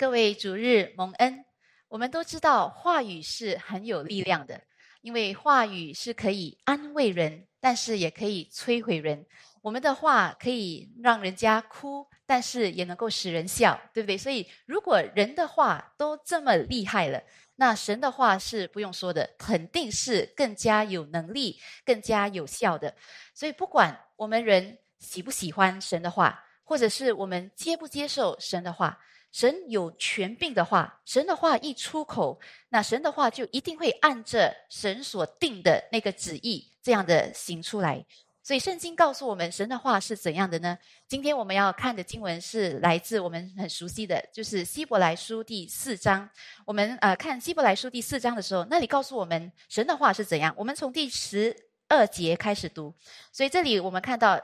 各位主日蒙恩，我们都知道话语是很有力量的，因为话语是可以安慰人，但是也可以摧毁人。我们的话可以让人家哭，但是也能够使人笑，对不对？所以，如果人的话都这么厉害了，那神的话是不用说的，肯定是更加有能力、更加有效的。所以，不管我们人喜不喜欢神的话，或者是我们接不接受神的话，神有权柄的话，神的话一出口，那神的话就一定会按着神所定的那个旨意这样的行出来。所以圣经告诉我们，神的话是怎样的呢？今天我们要看的经文是来自我们很熟悉的，就是希伯来书第四章。我们呃看希伯来书第四章的时候，那里告诉我们神的话是怎样。我们从第十二节开始读。所以这里我们看到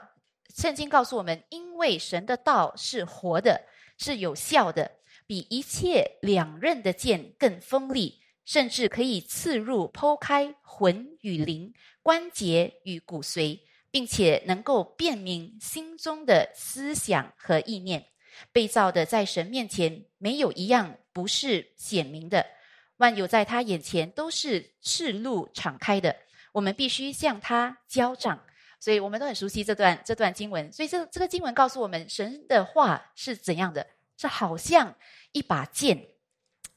圣经告诉我们，因为神的道是活的，是有效的，比一切两刃的剑更锋利，甚至可以刺入、剖开魂与灵、关节与骨髓。并且能够辨明心中的思想和意念，被造的在神面前没有一样不是显明的，万有在他眼前都是赤露敞开的。我们必须向他交账，所以我们都很熟悉这段这段经文。所以这这个经文告诉我们，神的话是怎样的？是好像一把剑，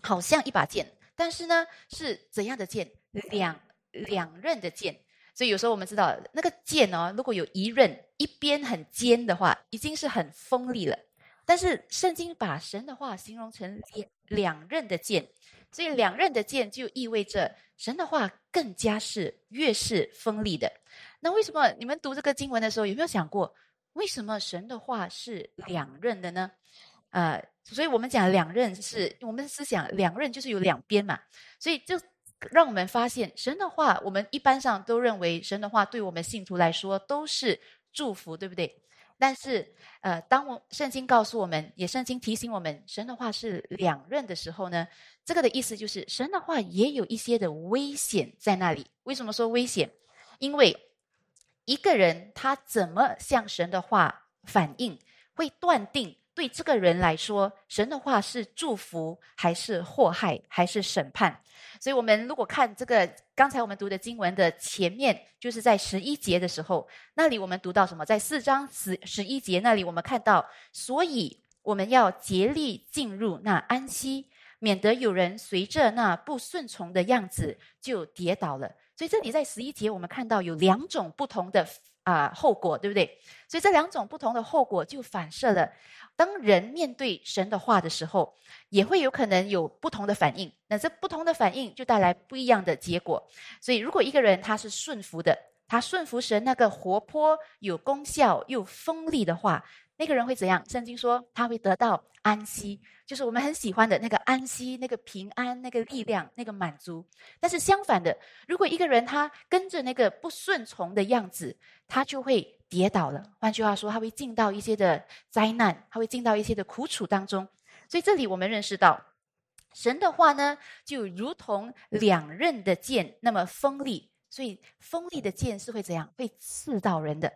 好像一把剑，但是呢，是怎样的剑？两两刃的剑。所以有时候我们知道，那个剑哦，如果有一刃一边很尖的话，已经是很锋利了。但是圣经把神的话形容成两两刃的剑，所以两刃的剑就意味着神的话更加是越是锋利的。那为什么你们读这个经文的时候有没有想过，为什么神的话是两刃的呢？呃，所以我们讲两刃是我们的思想，两刃就是有两边嘛，所以就。让我们发现神的话，我们一般上都认为神的话对我们信徒来说都是祝福，对不对？但是，呃，当我圣经告诉我们，也圣经提醒我们，神的话是两刃的时候呢，这个的意思就是神的话也有一些的危险在那里。为什么说危险？因为一个人他怎么向神的话反应，会断定。对这个人来说，神的话是祝福还是祸害还是审判？所以，我们如果看这个刚才我们读的经文的前面，就是在十一节的时候，那里我们读到什么？在四章十十一节那里，我们看到，所以我们要竭力进入那安息，免得有人随着那不顺从的样子就跌倒了。所以，这里在十一节，我们看到有两种不同的啊后果，对不对？所以，这两种不同的后果就反射了。当人面对神的话的时候，也会有可能有不同的反应。那这不同的反应就带来不一样的结果。所以，如果一个人他是顺服的，他顺服神那个活泼、有功效又锋利的话，那个人会怎样？圣经说他会得到安息，就是我们很喜欢的那个安息、那个平安、那个力量、那个满足。但是相反的，如果一个人他跟着那个不顺从的样子，他就会。跌倒了，换句话说，他会进到一些的灾难，他会进到一些的苦楚当中。所以这里我们认识到，神的话呢，就如同两刃的剑那么锋利。所以锋利的剑是会怎样？会刺到人的。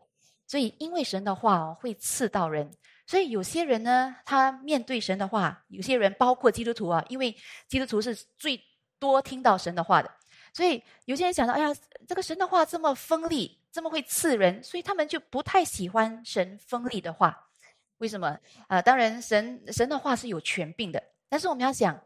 所以因为神的话，会刺到人。所以有些人呢，他面对神的话，有些人包括基督徒啊，因为基督徒是最多听到神的话的。所以有些人想到，哎呀，这个神的话这么锋利。这么会刺人，所以他们就不太喜欢神锋利的话。为什么？啊，当然，神神的话是有权柄的。但是我们要想，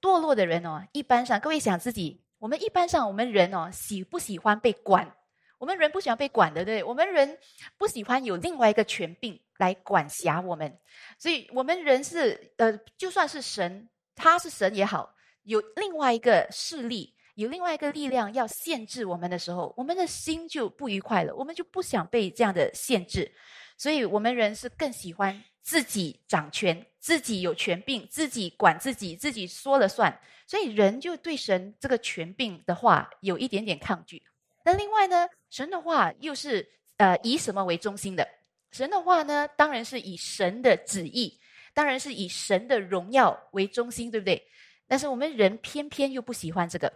堕落的人哦，一般上，各位想自己，我们一般上，我们人哦，喜不喜欢被管？我们人不喜欢被管的，对？我们人不喜欢有另外一个权柄来管辖我们。所以，我们人是呃，就算是神，他是神也好，有另外一个势力。有另外一个力量要限制我们的时候，我们的心就不愉快了，我们就不想被这样的限制，所以我们人是更喜欢自己掌权，自己有权柄，自己管自己，自己说了算，所以人就对神这个权柄的话有一点点抗拒。那另外呢，神的话又是呃以什么为中心的？神的话呢，当然是以神的旨意，当然是以神的荣耀为中心，对不对？但是我们人偏偏又不喜欢这个。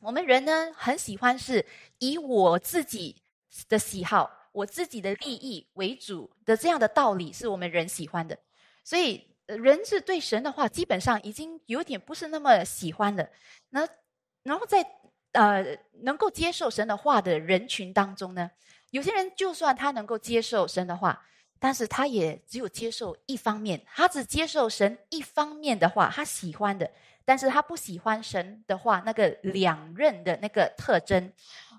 我们人呢，很喜欢是以我自己的喜好、我自己的利益为主的这样的道理，是我们人喜欢的。所以，人是对神的话基本上已经有点不是那么喜欢的。那然后在呃能够接受神的话的人群当中呢，有些人就算他能够接受神的话，但是他也只有接受一方面，他只接受神一方面的话，他喜欢的，但是他不喜欢神的话那个两刃的那个特征。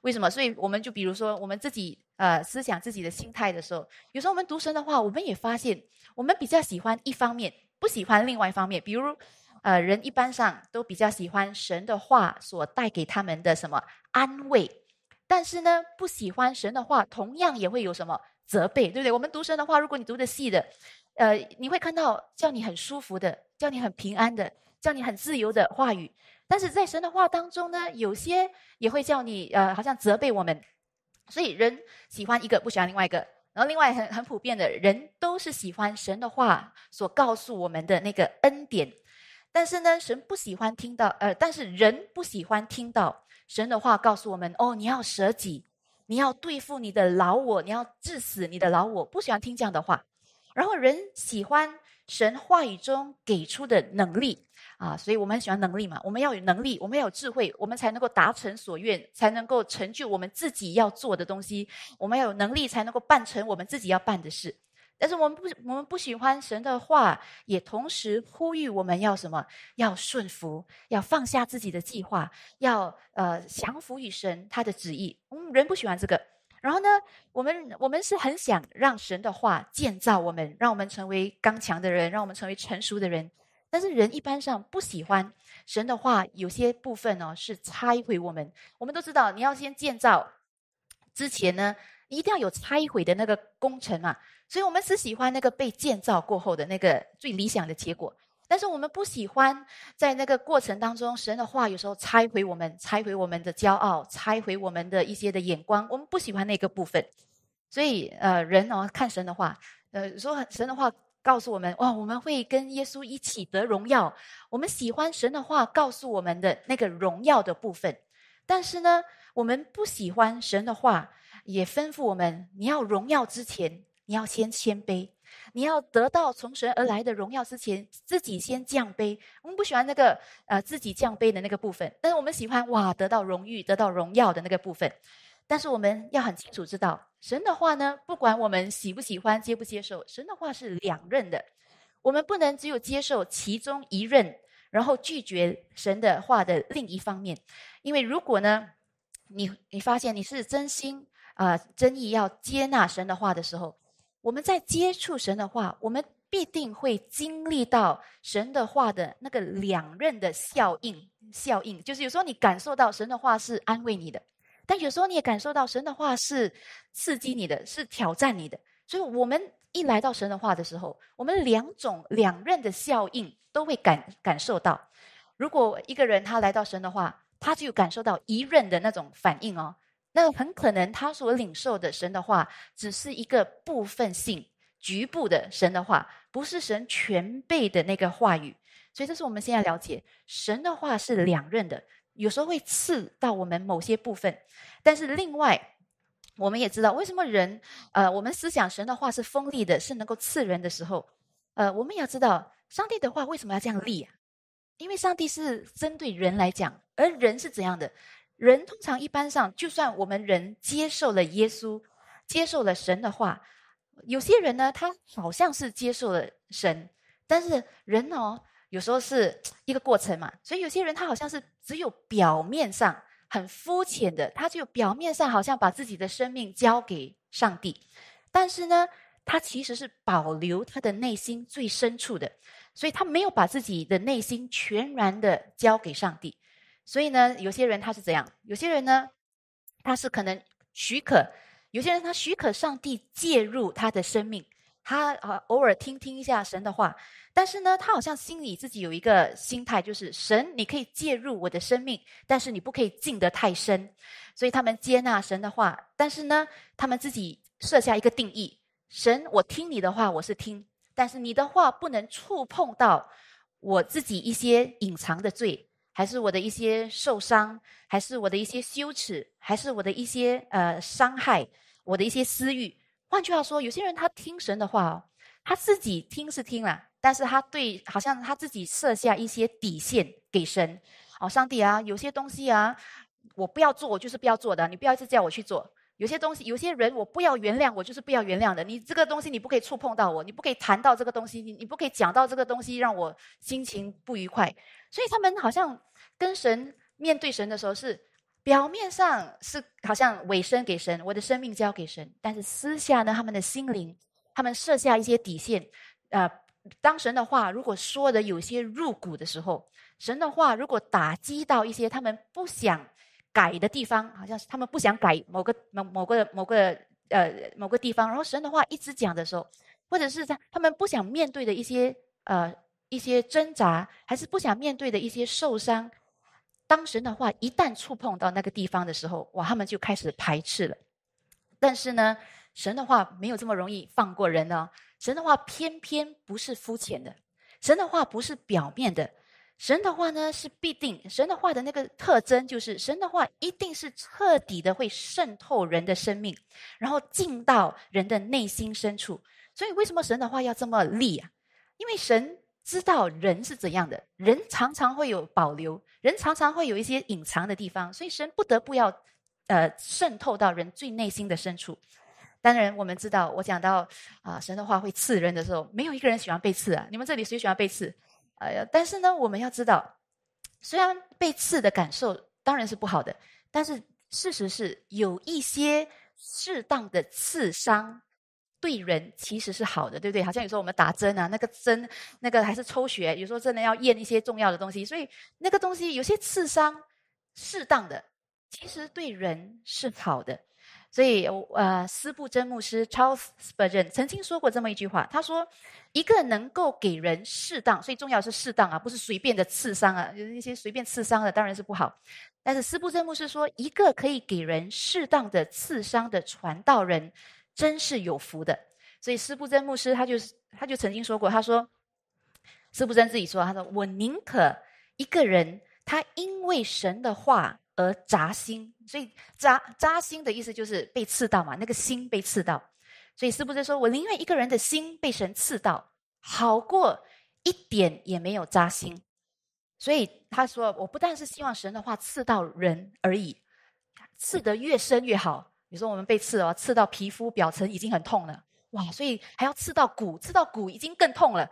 为什么？所以我们就比如说我们自己。呃，思想自己的心态的时候，有时候我们读神的话，我们也发现，我们比较喜欢一方面，不喜欢另外一方面。比如，呃，人一般上都比较喜欢神的话所带给他们的什么安慰，但是呢，不喜欢神的话，同样也会有什么责备，对不对？我们读神的话，如果你读的细的，呃，你会看到叫你很舒服的，叫你很平安的，叫你很自由的话语，但是在神的话当中呢，有些也会叫你，呃，好像责备我们。所以人喜欢一个，不喜欢另外一个。然后另外很很普遍的人都是喜欢神的话所告诉我们的那个恩典，但是呢，神不喜欢听到，呃，但是人不喜欢听到神的话告诉我们：哦，你要舍己，你要对付你的老我，你要致死你的老我，不喜欢听这样的话。然后人喜欢神话语中给出的能力。啊，所以我们很喜欢能力嘛。我们要有能力，我们要有智慧，我们才能够达成所愿，才能够成就我们自己要做的东西。我们要有能力，才能够办成我们自己要办的事。但是我们不，我们不喜欢神的话，也同时呼吁我们要什么？要顺服，要放下自己的计划，要呃降服于神他的旨意。嗯人不喜欢这个。然后呢，我们我们是很想让神的话建造我们，让我们成为刚强的人，让我们成为成熟的人。但是人一般上不喜欢神的话，有些部分呢是拆毁我们。我们都知道，你要先建造之前呢，一定要有拆毁的那个工程嘛。所以我们只喜欢那个被建造过后的那个最理想的结果。但是我们不喜欢在那个过程当中，神的话有时候拆毁我们，拆毁我们的骄傲，拆毁我们的一些的眼光。我们不喜欢那个部分。所以呃，人哦看神的话，呃说神的话。告诉我们哇，我们会跟耶稣一起得荣耀。我们喜欢神的话告诉我们的那个荣耀的部分，但是呢，我们不喜欢神的话也吩咐我们：你要荣耀之前，你要先谦卑；你要得到从神而来的荣耀之前，自己先降卑。我们不喜欢那个呃自己降卑的那个部分，但是我们喜欢哇得到荣誉、得到荣耀的那个部分。但是我们要很清楚知道，神的话呢，不管我们喜不喜欢、接不接受，神的话是两任的。我们不能只有接受其中一任，然后拒绝神的话的另一方面。因为如果呢，你你发现你是真心啊真意要接纳神的话的时候，我们在接触神的话，我们必定会经历到神的话的那个两刃的效应。效应就是有时候你感受到神的话是安慰你的。但有时候你也感受到神的话是刺激你的，是挑战你的。所以，我们一来到神的话的时候，我们两种两刃的效应都会感感受到。如果一个人他来到神的话，他就感受到一刃的那种反应哦，那很可能他所领受的神的话只是一个部分性、局部的神的话，不是神全备的那个话语。所以，这是我们现在了解神的话是两刃的。有时候会刺到我们某些部分，但是另外，我们也知道为什么人，呃，我们思想神的话是锋利的，是能够刺人的时候，呃，我们也要知道上帝的话为什么要这样立啊？因为上帝是针对人来讲，而人是怎样的？人通常一般上，就算我们人接受了耶稣，接受了神的话，有些人呢，他好像是接受了神，但是人哦。有时候是一个过程嘛，所以有些人他好像是只有表面上很肤浅的，他就表面上好像把自己的生命交给上帝，但是呢，他其实是保留他的内心最深处的，所以他没有把自己的内心全然的交给上帝。所以呢，有些人他是怎样？有些人呢，他是可能许可，有些人他许可上帝介入他的生命。他啊，偶尔听听一下神的话，但是呢，他好像心里自己有一个心态，就是神，你可以介入我的生命，但是你不可以进得太深。所以他们接纳神的话，但是呢，他们自己设下一个定义：神，我听你的话，我是听，但是你的话不能触碰到我自己一些隐藏的罪，还是我的一些受伤，还是我的一些羞耻，还是我的一些呃伤害，我的一些私欲。换句话说，有些人他听神的话哦，他自己听是听了，但是他对好像他自己设下一些底线给神。哦，上帝啊，有些东西啊，我不要做，我就是不要做的。你不要一直叫我去做。有些东西，有些人，我不要原谅，我就是不要原谅的。你这个东西，你不可以触碰到我，你不可以谈到这个东西，你你不可以讲到这个东西，让我心情不愉快。所以他们好像跟神面对神的时候，是表面上是好像委身给神，我的生命交给神，但是私下呢，他们的心灵，他们设下一些底线。呃，当神的话如果说的有些入骨的时候，神的话如果打击到一些他们不想。改的地方好像是他们不想改某个某某个某个呃某个地方，然后神的话一直讲的时候，或者是在他们不想面对的一些呃一些挣扎，还是不想面对的一些受伤，当神的话一旦触碰到那个地方的时候，哇，他们就开始排斥了。但是呢，神的话没有这么容易放过人呢。神的话偏偏不是肤浅的，神的话不是表面的。神的话呢，是必定神的话的那个特征，就是神的话一定是彻底的会渗透人的生命，然后进到人的内心深处。所以，为什么神的话要这么立啊？因为神知道人是怎样的，人常常会有保留，人常常会有一些隐藏的地方，所以神不得不要呃渗透到人最内心的深处。当然，我们知道，我讲到啊，神的话会刺人的时候，没有一个人喜欢被刺啊。你们这里谁喜欢被刺？哎呀，但是呢，我们要知道，虽然被刺的感受当然是不好的，但是事实是有一些适当的刺伤对人其实是好的，对不对？好像有时候我们打针啊，那个针那个还是抽血，有时候真的要验一些重要的东西，所以那个东西有些刺伤适当的，其实对人是好的。所以，呃，斯布真牧师 Charles Spurgeon 曾经说过这么一句话，他说：“一个能够给人适当，所以重要是适当啊，不是随便的刺伤啊，就是那些随便刺伤的当然是不好。但是斯布真牧师说，一个可以给人适当的刺伤的传道人，真是有福的。所以斯布真牧师他就是他就曾经说过，他说，斯布真自己说，他说我宁可一个人他因为神的话。”而扎心，所以扎扎心的意思就是被刺到嘛，那个心被刺到。所以是不是说我宁愿一个人的心被神刺到，好过一点也没有扎心？所以他说，我不但是希望神的话刺到人而已，刺得越深越好。比如说我们被刺哦，刺到皮肤表层已经很痛了，哇，所以还要刺到骨，刺到骨已经更痛了，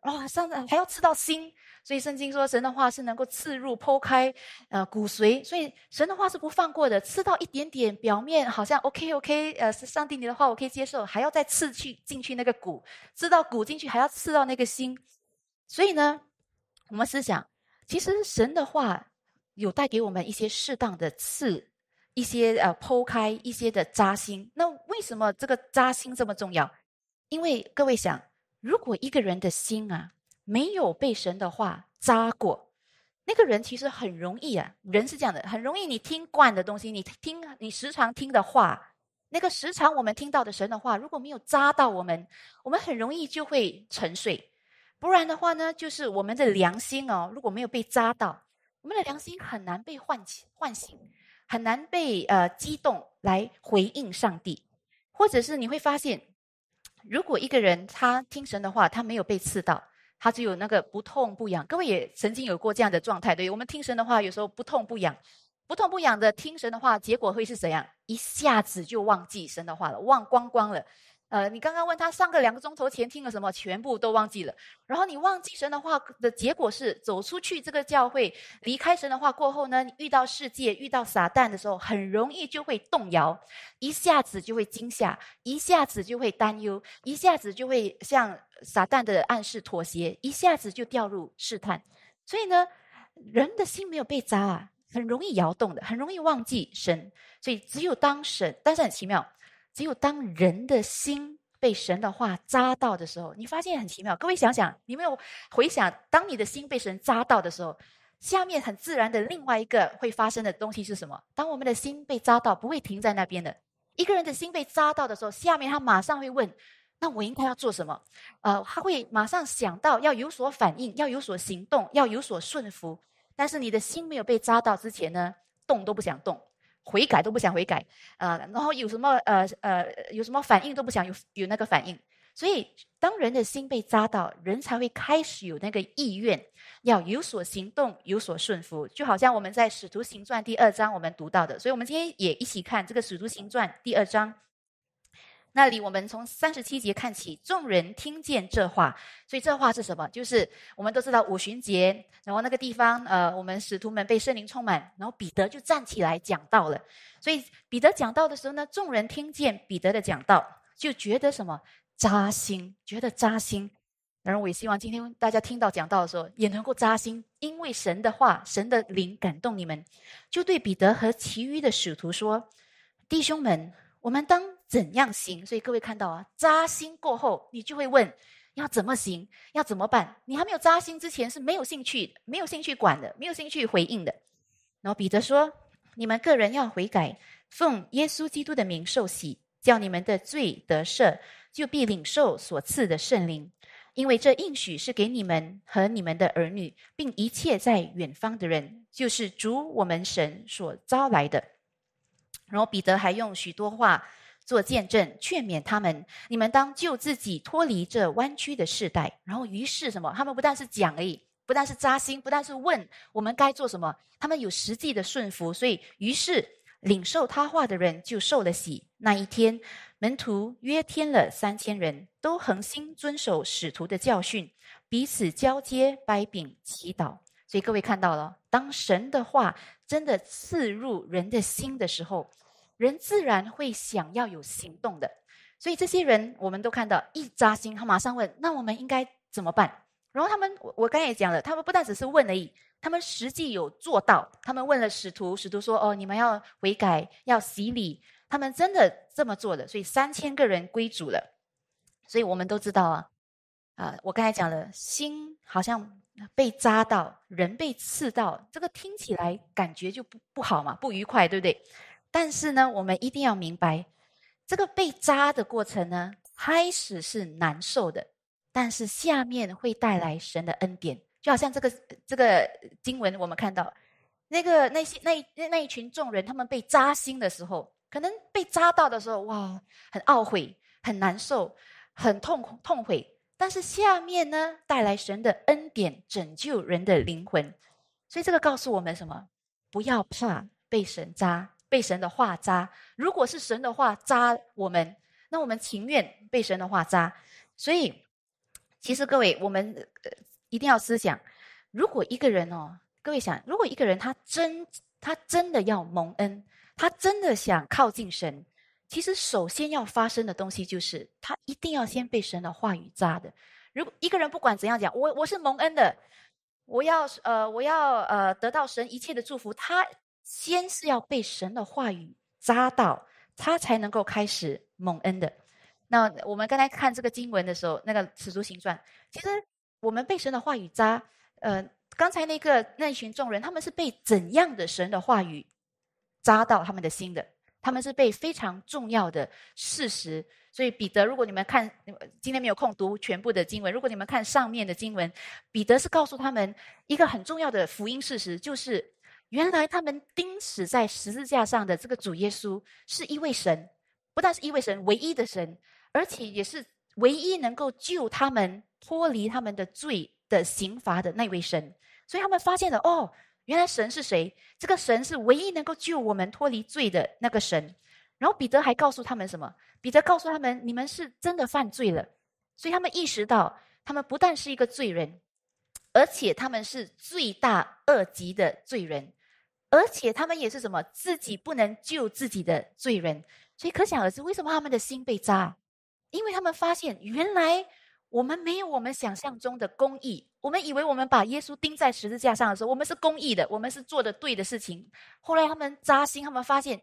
哇，上还要刺到心。所以圣经说，神的话是能够刺入、剖开，呃，骨髓。所以神的话是不放过的，刺到一点点表面，好像 OK OK，呃，是上帝你的话我可以接受，还要再刺去进去那个骨，刺到骨进去，还要刺到那个心。所以呢，我们思想，其实神的话有带给我们一些适当的刺，一些呃剖开，一些的扎心。那为什么这个扎心这么重要？因为各位想，如果一个人的心啊。没有被神的话扎过，那个人其实很容易啊。人是这样的，很容易你听惯的东西，你听你时常听的话，那个时常我们听到的神的话，如果没有扎到我们，我们很容易就会沉睡。不然的话呢，就是我们的良心哦，如果没有被扎到，我们的良心很难被唤起、唤醒，很难被呃激动来回应上帝。或者是你会发现，如果一个人他听神的话，他没有被刺到。他只有那个不痛不痒，各位也曾经有过这样的状态，对我们听神的话，有时候不痛不痒，不痛不痒的听神的话，结果会是怎样？一下子就忘记神的话了，忘光光了。呃，你刚刚问他上个两个钟头前听了什么，全部都忘记了。然后你忘记神的话的结果是，走出去这个教会，离开神的话过后呢，你遇到世界、遇到撒旦的时候，很容易就会动摇，一下子就会惊吓，一下子就会担忧，一下子就会向撒旦的暗示妥协，一下子就掉入试探。所以呢，人的心没有被扎啊，很容易摇动的，很容易忘记神。所以只有当神，但是很奇妙。只有当人的心被神的话扎到的时候，你发现很奇妙。各位想想，你没有回想，当你的心被神扎到的时候，下面很自然的另外一个会发生的东西是什么？当我们的心被扎到，不会停在那边的。一个人的心被扎到的时候，下面他马上会问：那我应该要做什么？呃，他会马上想到要有所反应，要有所行动，要有所顺服。但是你的心没有被扎到之前呢，动都不想动。悔改都不想悔改，呃，然后有什么呃呃有什么反应都不想有有那个反应，所以，当人的心被扎到，人才会开始有那个意愿，要有所行动，有所顺服。就好像我们在《使徒行传》第二章我们读到的，所以我们今天也一起看这个《使徒行传》第二章。那里我们从三十七节看起，众人听见这话，所以这话是什么？就是我们都知道五旬节，然后那个地方，呃，我们使徒们被圣灵充满，然后彼得就站起来讲道了。所以彼得讲道的时候呢，众人听见彼得的讲道，就觉得什么？扎心，觉得扎心。然后我也希望今天大家听到讲道的时候，也能够扎心，因为神的话、神的灵感动你们，就对彼得和其余的使徒说：“弟兄们，我们当怎样行？”所以各位看到啊，扎心过后，你就会问：要怎么行？要怎么办？你还没有扎心之前是没有兴趣、没有兴趣管的、没有兴趣回应的。然后彼得说：“你们个人要悔改，奉耶稣基督的名受洗，叫你们的罪得赦。”就必领受所赐的圣灵，因为这应许是给你们和你们的儿女，并一切在远方的人，就是主我们神所招来的。然后彼得还用许多话做见证，劝勉他们：你们当救自己脱离这弯曲的世代。然后于是什么？他们不但是讲而已，不但是扎心，不但是问我们该做什么，他们有实际的顺服。所以于是领受他话的人就受了洗。那一天。门徒约添了三千人，都恒心遵守使徒的教训，彼此交接、掰饼、祈祷。所以各位看到了，当神的话真的刺入人的心的时候，人自然会想要有行动的。所以这些人，我们都看到一扎心，他马上问：“那我们应该怎么办？”然后他们，我我刚才也讲了，他们不但只是问而已，他们实际有做到。他们问了使徒，使徒说：“哦，你们要悔改，要洗礼。”他们真的这么做了，所以三千个人归主了。所以我们都知道啊，啊，我刚才讲了，心好像被扎到，人被刺到，这个听起来感觉就不不好嘛，不愉快，对不对？但是呢，我们一定要明白，这个被扎的过程呢，开始是难受的，但是下面会带来神的恩典。就好像这个这个经文，我们看到那个那些那那那一群众人，他们被扎心的时候。可能被扎到的时候，哇，很懊悔，很难受，很痛痛悔。但是下面呢，带来神的恩典，拯救人的灵魂。所以这个告诉我们什么？不要怕被神扎，被神的话扎。如果是神的话扎我们，那我们情愿被神的话扎。所以，其实各位，我们一定要思想：如果一个人哦，各位想，如果一个人他真他真的要蒙恩。他真的想靠近神，其实首先要发生的东西就是，他一定要先被神的话语扎的。如果一个人不管怎样讲，我我是蒙恩的，我要呃我要呃得到神一切的祝福，他先是要被神的话语扎到，他才能够开始蒙恩的。那我们刚才看这个经文的时候，那个使徒行传，其实我们被神的话语扎，呃，刚才那个那群众人，他们是被怎样的神的话语？扎到他们的心的，他们是被非常重要的事实。所以彼得，如果你们看今天没有空读全部的经文，如果你们看上面的经文，彼得是告诉他们一个很重要的福音事实，就是原来他们钉死在十字架上的这个主耶稣是一位神，不但是一位神，唯一的神，而且也是唯一能够救他们脱离他们的罪的刑罚的那位神。所以他们发现了哦。原来神是谁？这个神是唯一能够救我们脱离罪的那个神。然后彼得还告诉他们什么？彼得告诉他们：你们是真的犯罪了。所以他们意识到，他们不但是一个罪人，而且他们是罪大恶极的罪人，而且他们也是什么？自己不能救自己的罪人。所以可想而知，为什么他们的心被扎？因为他们发现原来。我们没有我们想象中的公义。我们以为我们把耶稣钉在十字架上的时候，我们是公义的，我们是做的对的事情。后来他们扎心，他们发现，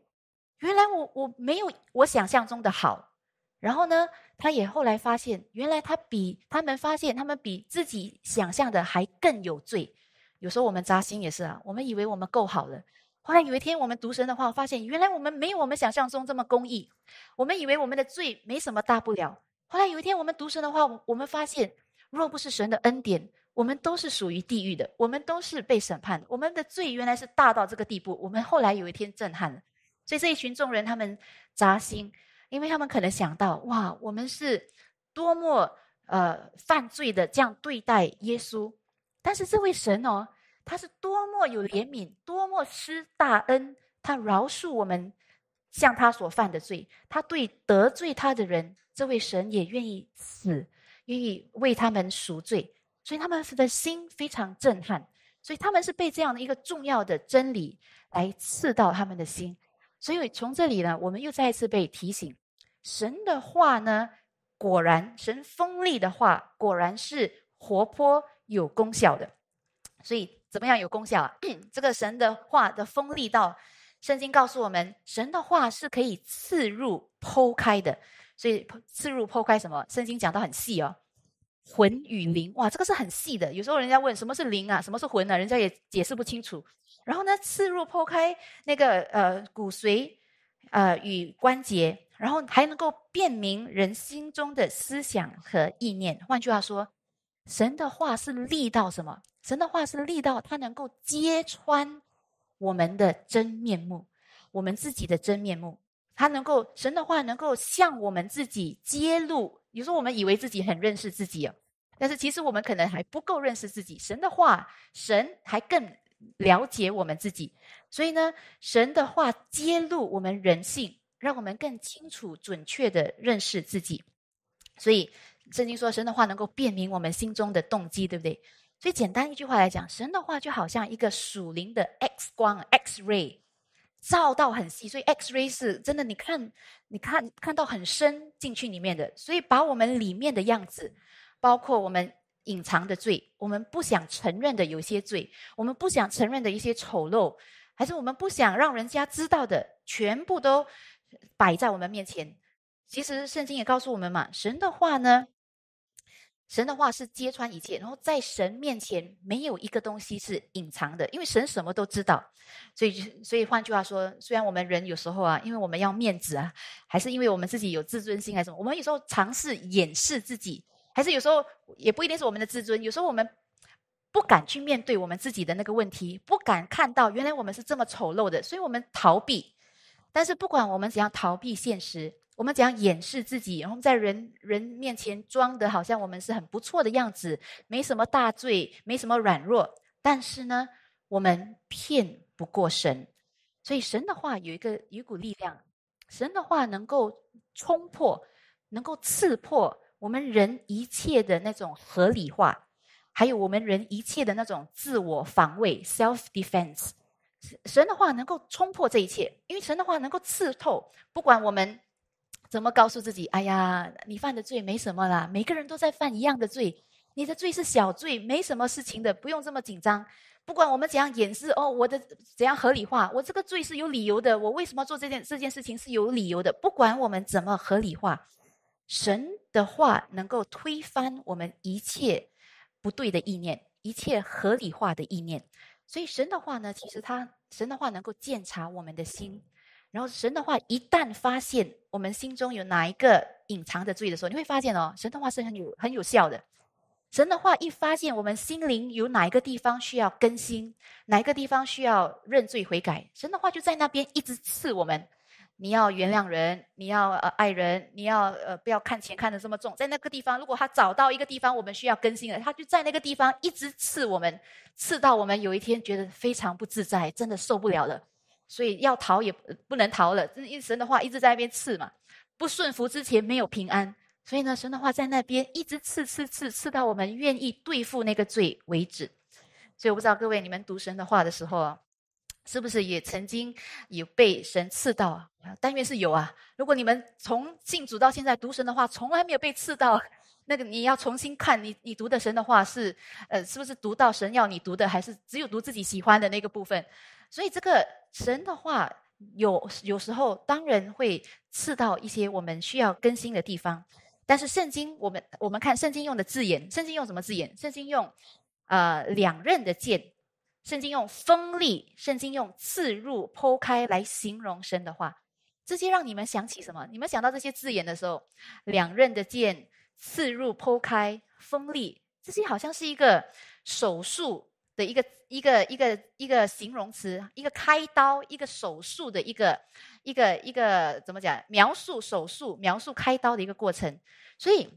原来我我没有我想象中的好。然后呢，他也后来发现，原来他比他们发现，他们比自己想象的还更有罪。有时候我们扎心也是啊，我们以为我们够好了，后来有一天我们读神的话，发现原来我们没有我们想象中这么公义。我们以为我们的罪没什么大不了。后来有一天，我们读神的话，我们发现，若不是神的恩典，我们都是属于地狱的，我们都是被审判的。我们的罪原来是大到这个地步。我们后来有一天震撼了，所以这一群众人他们扎心，因为他们可能想到：哇，我们是多么呃犯罪的这样对待耶稣，但是这位神哦，他是多么有怜悯，多么施大恩，他饶恕我们向他所犯的罪，他对得罪他的人，这位神也愿意死，愿意为他们赎罪，所以他们的心非常震撼，所以他们是被这样的一个重要的真理来刺到他们的心。所以从这里呢，我们又再一次被提醒，神的话呢，果然神锋利的话，果然是活泼有功效的。所以怎么样有功效啊？这个神的话的锋利到，圣经告诉我们，神的话是可以刺入剖开的。所以刺入剖开什么？圣经讲到很细哦，魂与灵，哇，这个是很细的。有时候人家问什么是灵啊，什么是魂呢？人家也解释不清楚。然后呢，刺入剖开那个呃骨髓，呃与关节，然后还能够辨明人心中的思想和意念。换句话说，神的话是力到什么？神的话是力到它能够揭穿我们的真面目，我们自己的真面目。它能够神的话能够向我们自己揭露。有时候我们以为自己很认识自己啊，但是其实我们可能还不够认识自己。神的话，神还更。了解我们自己，所以呢，神的话揭露我们人性，让我们更清楚、准确的认识自己。所以圣经说，神的话能够辨明我们心中的动机，对不对？所以简单一句话来讲，神的话就好像一个属灵的 X 光 （X ray），照到很细。所以 X ray 是真的，你看，你看看到很深进去里面的，所以把我们里面的样子，包括我们。隐藏的罪，我们不想承认的有些罪，我们不想承认的一些丑陋，还是我们不想让人家知道的，全部都摆在我们面前。其实圣经也告诉我们嘛，神的话呢，神的话是揭穿一切，然后在神面前没有一个东西是隐藏的，因为神什么都知道。所以，所以换句话说，虽然我们人有时候啊，因为我们要面子啊，还是因为我们自己有自尊心，还是什么，我们有时候尝试掩饰自己。还是有时候也不一定是我们的自尊，有时候我们不敢去面对我们自己的那个问题，不敢看到原来我们是这么丑陋的，所以我们逃避。但是不管我们怎样逃避现实，我们怎样掩饰自己，然后在人人面前装的好像我们是很不错的样子，没什么大罪，没什么软弱，但是呢，我们骗不过神。所以神的话有一个有一股力量，神的话能够冲破，能够刺破。我们人一切的那种合理化，还有我们人一切的那种自我防卫 （self defense），神的话能够冲破这一切，因为神的话能够刺透。不管我们怎么告诉自己：“哎呀，你犯的罪没什么啦，每个人都在犯一样的罪，你的罪是小罪，没什么事情的，不用这么紧张。”不管我们怎样掩饰，哦，我的怎样合理化，我这个罪是有理由的，我为什么做这件这件事情是有理由的。不管我们怎么合理化。神的话能够推翻我们一切不对的意念，一切合理化的意念。所以神的话呢，其实他神的话能够鉴察我们的心。然后神的话一旦发现我们心中有哪一个隐藏的罪的时候，你会发现哦，神的话是很有很有效的。神的话一发现我们心灵有哪一个地方需要更新，哪一个地方需要认罪悔改，神的话就在那边一直刺我们。你要原谅人，你要呃爱人，你要呃不要看钱看得这么重。在那个地方，如果他找到一个地方我们需要更新的，他就在那个地方一直刺我们，刺到我们有一天觉得非常不自在，真的受不了了。所以要逃也不能逃了，这神的话一直在那边刺嘛。不顺服之前没有平安，所以呢，神的话在那边一直刺刺刺刺到我们愿意对付那个罪为止。所以我不知道各位你们读神的话的时候啊。是不是也曾经有被神刺到啊？但愿是有啊。如果你们从信主到现在读神的话，从来没有被刺到，那个你要重新看你你读的神的话是呃，是不是读到神要你读的，还是只有读自己喜欢的那个部分？所以这个神的话有有时候当然会刺到一些我们需要更新的地方。但是圣经我们我们看圣经用的字眼，圣经用什么字眼？圣经用呃两刃的剑。圣经用锋利，圣经用刺入、剖开来形容神的话，这些让你们想起什么？你们想到这些字眼的时候，两刃的剑、刺入、剖开、锋利，这些好像是一个手术的一个一个一个一个形容词，一个开刀、一个手术的一个一个一个怎么讲？描述手术、描述开刀的一个过程。所以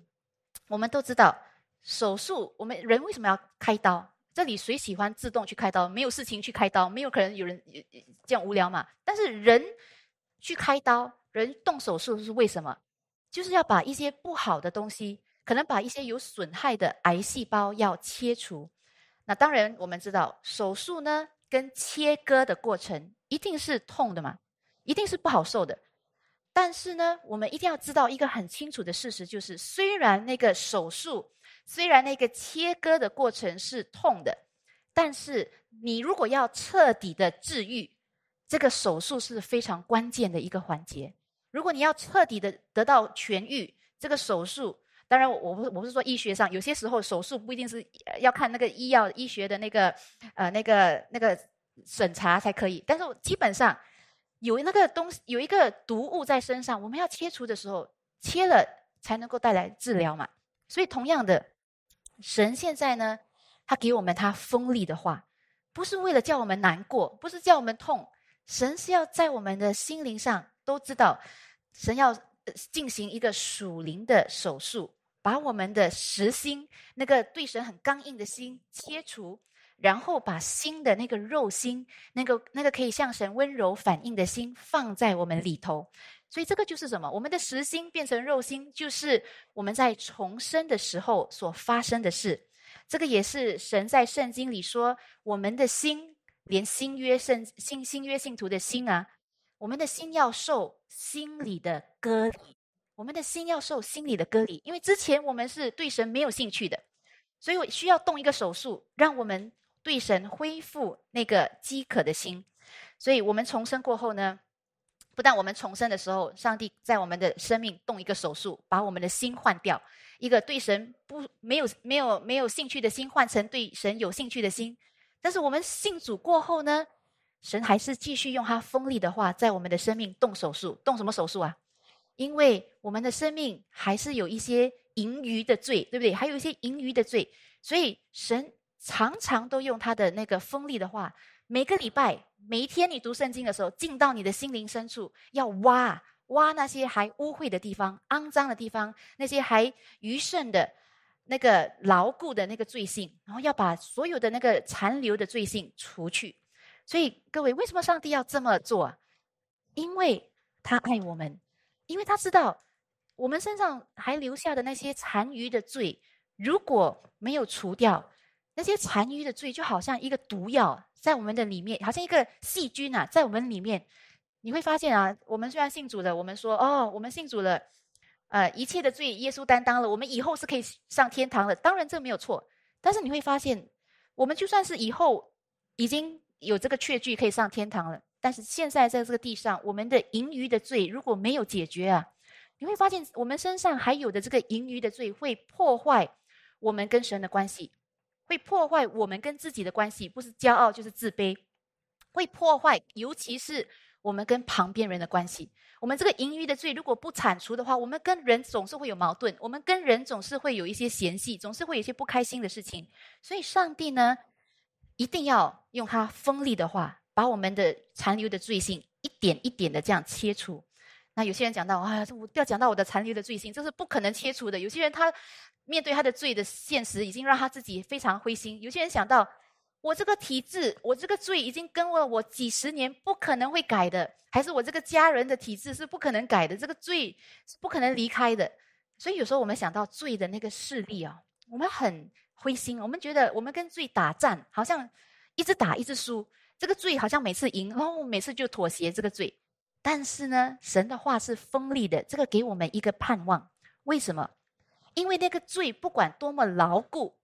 我们都知道手术，我们人为什么要开刀？这里谁喜欢自动去开刀？没有事情去开刀，没有可能有人这样无聊嘛？但是人去开刀，人动手术是为什么？就是要把一些不好的东西，可能把一些有损害的癌细胞要切除。那当然，我们知道手术呢，跟切割的过程一定是痛的嘛，一定是不好受的。但是呢，我们一定要知道一个很清楚的事实，就是虽然那个手术。虽然那个切割的过程是痛的，但是你如果要彻底的治愈，这个手术是非常关键的一个环节。如果你要彻底的得到痊愈，这个手术，当然我不我不是说医学上，有些时候手术不一定是要看那个医药医学的那个呃那个那个审查才可以。但是基本上有那个东西有一个毒物在身上，我们要切除的时候，切了才能够带来治疗嘛。所以同样的。神现在呢，他给我们他锋利的话，不是为了叫我们难过，不是叫我们痛。神是要在我们的心灵上都知道，神要进行一个属灵的手术，把我们的实心那个对神很刚硬的心切除，然后把新的那个肉心，那个那个可以向神温柔反应的心放在我们里头。所以这个就是什么？我们的实心变成肉心，就是我们在重生的时候所发生的事。这个也是神在圣经里说，我们的心，连新约圣新新约信徒的心啊，我们的心要受心理的割礼，我们的心要受心理的割礼，因为之前我们是对神没有兴趣的，所以我需要动一个手术，让我们对神恢复那个饥渴的心。所以我们重生过后呢？不但我们重生的时候，上帝在我们的生命动一个手术，把我们的心换掉，一个对神不没有没有没有兴趣的心，换成对神有兴趣的心。但是我们信主过后呢，神还是继续用他锋利的话，在我们的生命动手术，动什么手术啊？因为我们的生命还是有一些盈余的罪，对不对？还有一些盈余的罪，所以神常常都用他的那个锋利的话，每个礼拜。每一天你读圣经的时候，进到你的心灵深处，要挖挖那些还污秽的地方、肮脏的地方，那些还余剩的、那个牢固的那个罪性，然后要把所有的那个残留的罪性除去。所以各位，为什么上帝要这么做？因为他爱我们，因为他知道我们身上还留下的那些残余的罪，如果没有除掉。那些残余的罪就好像一个毒药在我们的里面，好像一个细菌啊，在我们里面，你会发现啊，我们虽然信主了，我们说哦，我们信主了，呃，一切的罪耶稣担当了，我们以后是可以上天堂的。当然这没有错，但是你会发现，我们就算是以后已经有这个确据可以上天堂了，但是现在在这个地上，我们的盈余的罪如果没有解决啊，你会发现我们身上还有的这个盈余的罪会破坏我们跟神的关系。会破坏我们跟自己的关系，不是骄傲就是自卑，会破坏，尤其是我们跟旁边人的关系。我们这个盈余的罪如果不铲除的话，我们跟人总是会有矛盾，我们跟人总是会有一些嫌隙，总是会有一些不开心的事情。所以，上帝呢，一定要用他锋利的话，把我们的残留的罪性一点一点的这样切除。那有些人讲到啊，我不要讲到我的残留的罪性，这是不可能切除的。有些人他。面对他的罪的现实，已经让他自己非常灰心。有些人想到，我这个体质，我这个罪已经跟了我几十年，不可能会改的；还是我这个家人的体质是不可能改的，这个罪是不可能离开的。所以有时候我们想到罪的那个势力啊，我们很灰心。我们觉得我们跟罪打战，好像一直打一直输。这个罪好像每次赢，然后每次就妥协这个罪。但是呢，神的话是锋利的，这个给我们一个盼望。为什么？因为那个罪不管多么牢固，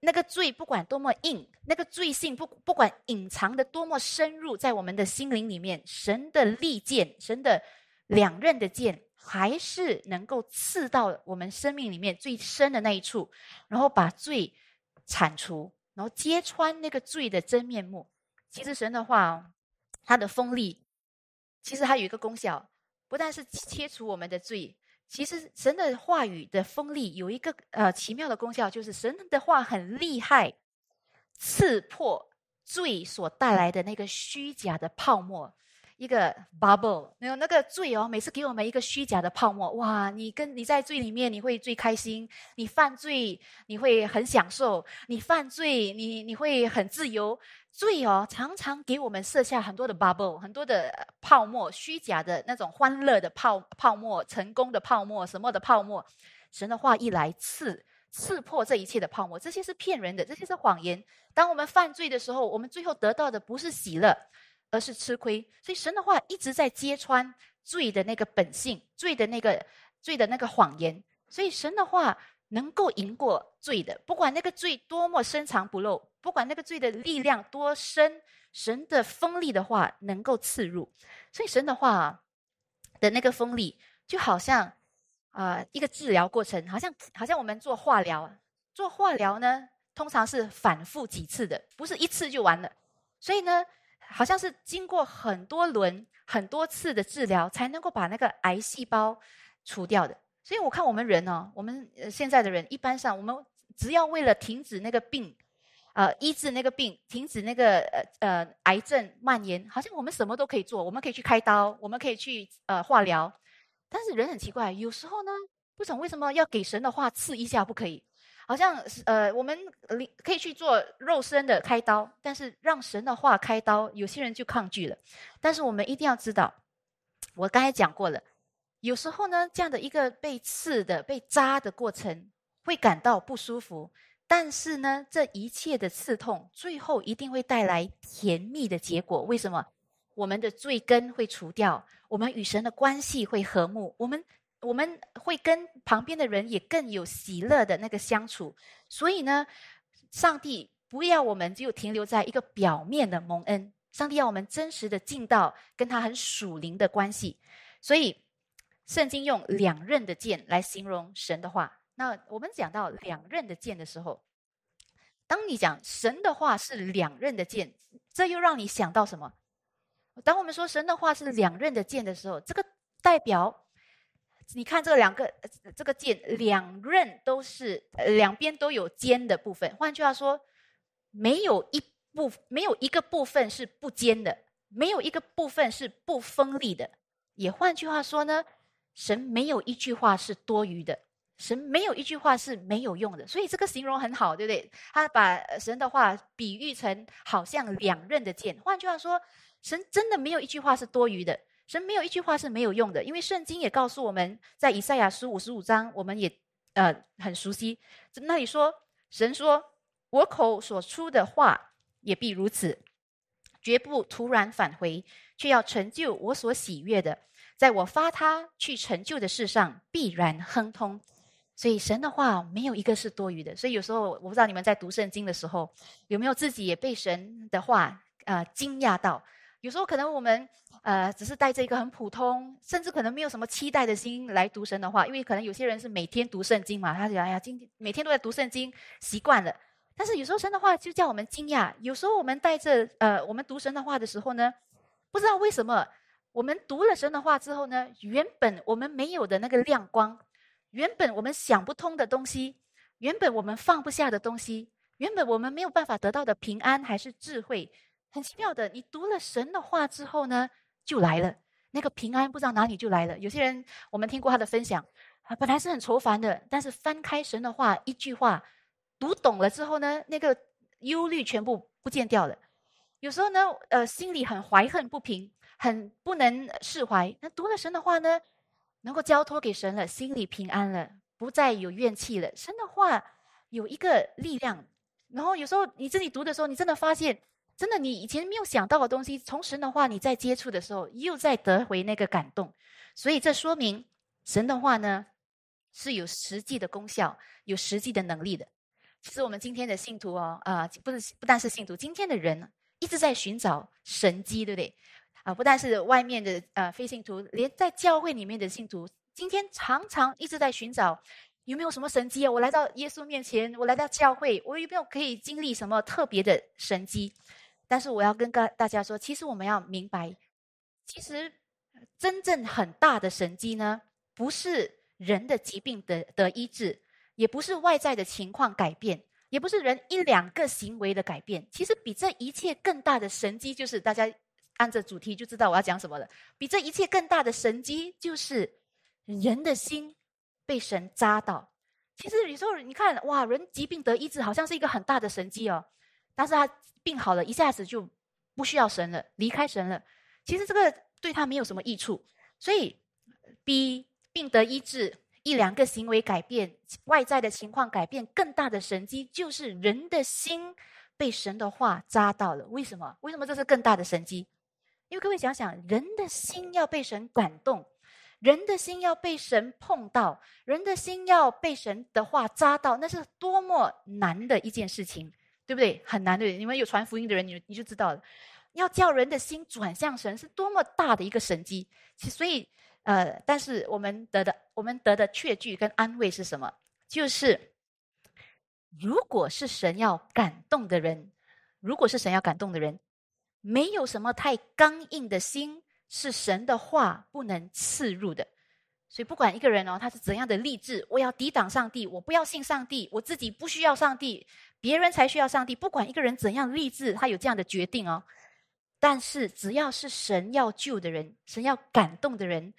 那个罪不管多么硬，那个罪性不不管隐藏的多么深入，在我们的心灵里面，神的利剑，神的两刃的剑，还是能够刺到我们生命里面最深的那一处，然后把罪铲除，然后揭穿那个罪的真面目。其实神的话，它的锋利，其实它有一个功效，不但是切除我们的罪。其实神的话语的锋利有一个呃奇妙的功效，就是神的话很厉害，刺破罪所带来的那个虚假的泡沫。一个 bubble，没有那个罪哦，每次给我们一个虚假的泡沫，哇！你跟你在罪里面，你会最开心；你犯罪，你会很享受；你犯罪，你你会很自由。罪哦，常常给我们设下很多的 bubble，很多的泡沫，虚假的那种欢乐的泡泡沫，成功的泡沫，什么的泡沫。神的话一来，刺刺破这一切的泡沫，这些是骗人的，这些是谎言。当我们犯罪的时候，我们最后得到的不是喜乐。而是吃亏，所以神的话一直在揭穿罪的那个本性，罪的那个罪的那个谎言。所以神的话能够赢过罪的，不管那个罪多么深藏不露，不管那个罪的力量多深，神的锋利的话能够刺入。所以神的话的那个锋利，就好像啊一个治疗过程，好像好像我们做化疗，做化疗呢通常是反复几次的，不是一次就完了。所以呢。好像是经过很多轮、很多次的治疗，才能够把那个癌细胞除掉的。所以我看我们人呢，我们现在的人，一般上我们只要为了停止那个病，呃，医治那个病，停止那个呃呃癌症蔓延，好像我们什么都可以做，我们可以去开刀，我们可以去呃化疗。但是人很奇怪，有时候呢，不懂为什么要给神的话刺一下不可以？好像呃，我们可以去做肉身的开刀，但是让神的话开刀，有些人就抗拒了。但是我们一定要知道，我刚才讲过了，有时候呢，这样的一个被刺的、被扎的过程会感到不舒服，但是呢，这一切的刺痛最后一定会带来甜蜜的结果。为什么？我们的罪根会除掉，我们与神的关系会和睦，我们。我们会跟旁边的人也更有喜乐的那个相处，所以呢，上帝不要我们就停留在一个表面的蒙恩，上帝要我们真实的进到跟他很属灵的关系。所以，圣经用两刃的剑来形容神的话。那我们讲到两刃的剑的时候，当你讲神的话是两刃的剑，这又让你想到什么？当我们说神的话是两刃的剑的时候，这个代表。你看这两个这个剑，两刃都是两边都有尖的部分。换句话说，没有一部没有一个部分是不尖的，没有一个部分是不锋利的。也换句话说呢，神没有一句话是多余的，神没有一句话是没有用的。所以这个形容很好，对不对？他把神的话比喻成好像两刃的剑。换句话说，神真的没有一句话是多余的。神没有一句话是没有用的，因为圣经也告诉我们在以赛亚书五十五章，我们也呃很熟悉。那里说，神说：“我口所出的话也必如此，绝不突然返回，却要成就我所喜悦的，在我发他去成就的事上必然亨通。”所以神的话没有一个是多余的。所以有时候我不知道你们在读圣经的时候，有没有自己也被神的话啊惊讶到。有时候可能我们呃只是带着一个很普通，甚至可能没有什么期待的心来读神的话，因为可能有些人是每天读圣经嘛，他讲哎呀，今天每天都在读圣经，习惯了。但是有时候神的话就叫我们惊讶。有时候我们带着呃我们读神的话的时候呢，不知道为什么我们读了神的话之后呢，原本我们没有的那个亮光，原本我们想不通的东西，原本我们放不下的东西，原本我们没有办法得到的平安还是智慧。很奇妙的，你读了神的话之后呢，就来了那个平安，不知道哪里就来了。有些人我们听过他的分享，啊，本来是很愁烦的，但是翻开神的话，一句话读懂了之后呢，那个忧虑全部不见掉了。有时候呢，呃，心里很怀恨不平，很不能释怀。那读了神的话呢，能够交托给神了，心里平安了，不再有怨气了。神的话有一个力量，然后有时候你自己读的时候，你真的发现。真的，你以前没有想到的东西，从神的话你在接触的时候，又再得回那个感动。所以这说明神的话呢是有实际的功效，有实际的能力的。其实我们今天的信徒哦，啊，不是不但是信徒，今天的人一直在寻找神机，对不对？啊，不但是外面的呃非信徒，连在教会里面的信徒，今天常常一直在寻找有没有什么神机啊？我来到耶稣面前，我来到教会，我有没有可以经历什么特别的神机？但是我要跟大大家说，其实我们要明白，其实真正很大的神迹呢，不是人的疾病的的医治，也不是外在的情况改变，也不是人一两个行为的改变。其实比这一切更大的神迹，就是大家按着主题就知道我要讲什么了。比这一切更大的神机，就是人的心被神扎到。其实有时候你看，哇，人疾病得医治，好像是一个很大的神机哦。但是他病好了，一下子就不需要神了，离开神了。其实这个对他没有什么益处。所以，比病得医治一两个行为改变，外在的情况改变，更大的神机，就是人的心被神的话扎到了。为什么？为什么这是更大的神机？因为各位想想，人的心要被神感动。人的心要被神碰到，人的心要被神的话扎到，那是多么难的一件事情，对不对？很难的。你们有传福音的人，你你就知道了。要叫人的心转向神，是多么大的一个神机。所以，呃，但是我们得的，我们得的确据跟安慰是什么？就是，如果是神要感动的人，如果是神要感动的人，没有什么太刚硬的心。是神的话不能刺入的，所以不管一个人哦，他是怎样的励志，我要抵挡上帝，我不要信上帝，我自己不需要上帝，别人才需要上帝。不管一个人怎样励志，他有这样的决定哦。但是只要是神要救的人，神要感动的人，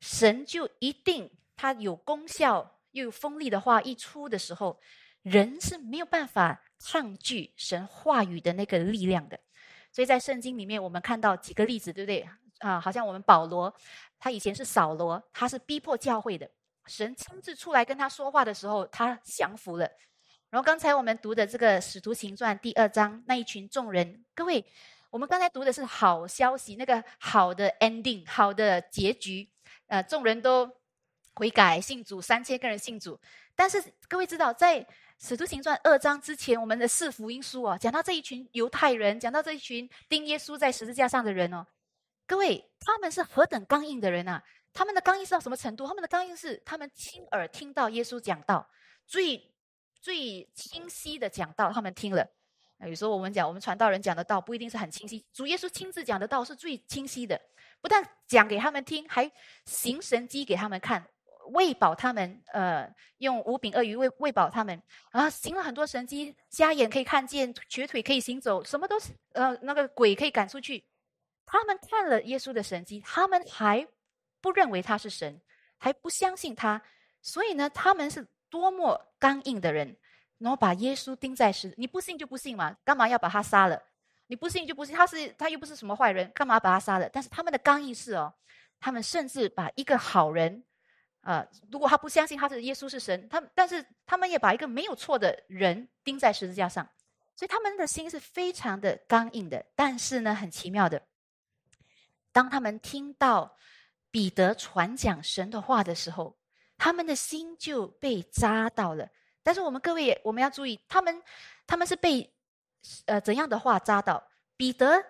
神就一定他有功效又有锋利的话一出的时候，人是没有办法抗拒神话语的那个力量的。所以在圣经里面，我们看到几个例子，对不对？啊，好像我们保罗，他以前是扫罗，他是逼迫教会的。神亲自出来跟他说话的时候，他降服了。然后刚才我们读的这个《使徒行传》第二章，那一群众人，各位，我们刚才读的是好消息，那个好的 ending，好的结局。呃，众人都悔改信主，三千个人信主。但是各位知道，在《使徒行传》二章之前，我们的四福音书啊，讲到这一群犹太人，讲到这一群钉耶稣在十字架上的人哦。各位，他们是何等刚硬的人啊！他们的刚硬是到什么程度？他们的刚硬是他们亲耳听到耶稣讲道，最最清晰的讲道，他们听了。有时候我们讲，我们传道人讲的道不一定是很清晰，主耶稣亲自讲的道是最清晰的。不但讲给他们听，还行神迹给他们看，喂饱他们。呃，用五饼鳄鱼喂喂饱他们，啊，行了很多神迹，瞎眼可以看见，瘸腿可以行走，什么都是呃，那个鬼可以赶出去。他们看了耶稣的神迹，他们还不认为他是神，还不相信他，所以呢，他们是多么刚硬的人，然后把耶稣钉在石，你不信就不信嘛，干嘛要把他杀了？你不信就不信，他是他又不是什么坏人，干嘛把他杀了？但是他们的刚硬是哦，他们甚至把一个好人，啊，如果他不相信他是耶稣是神，他但是他们也把一个没有错的人钉在十字架上，所以他们的心是非常的刚硬的。但是呢，很奇妙的。当他们听到彼得传讲神的话的时候，他们的心就被扎到了。但是我们各位，我们要注意，他们他们是被呃怎样的话扎到？彼得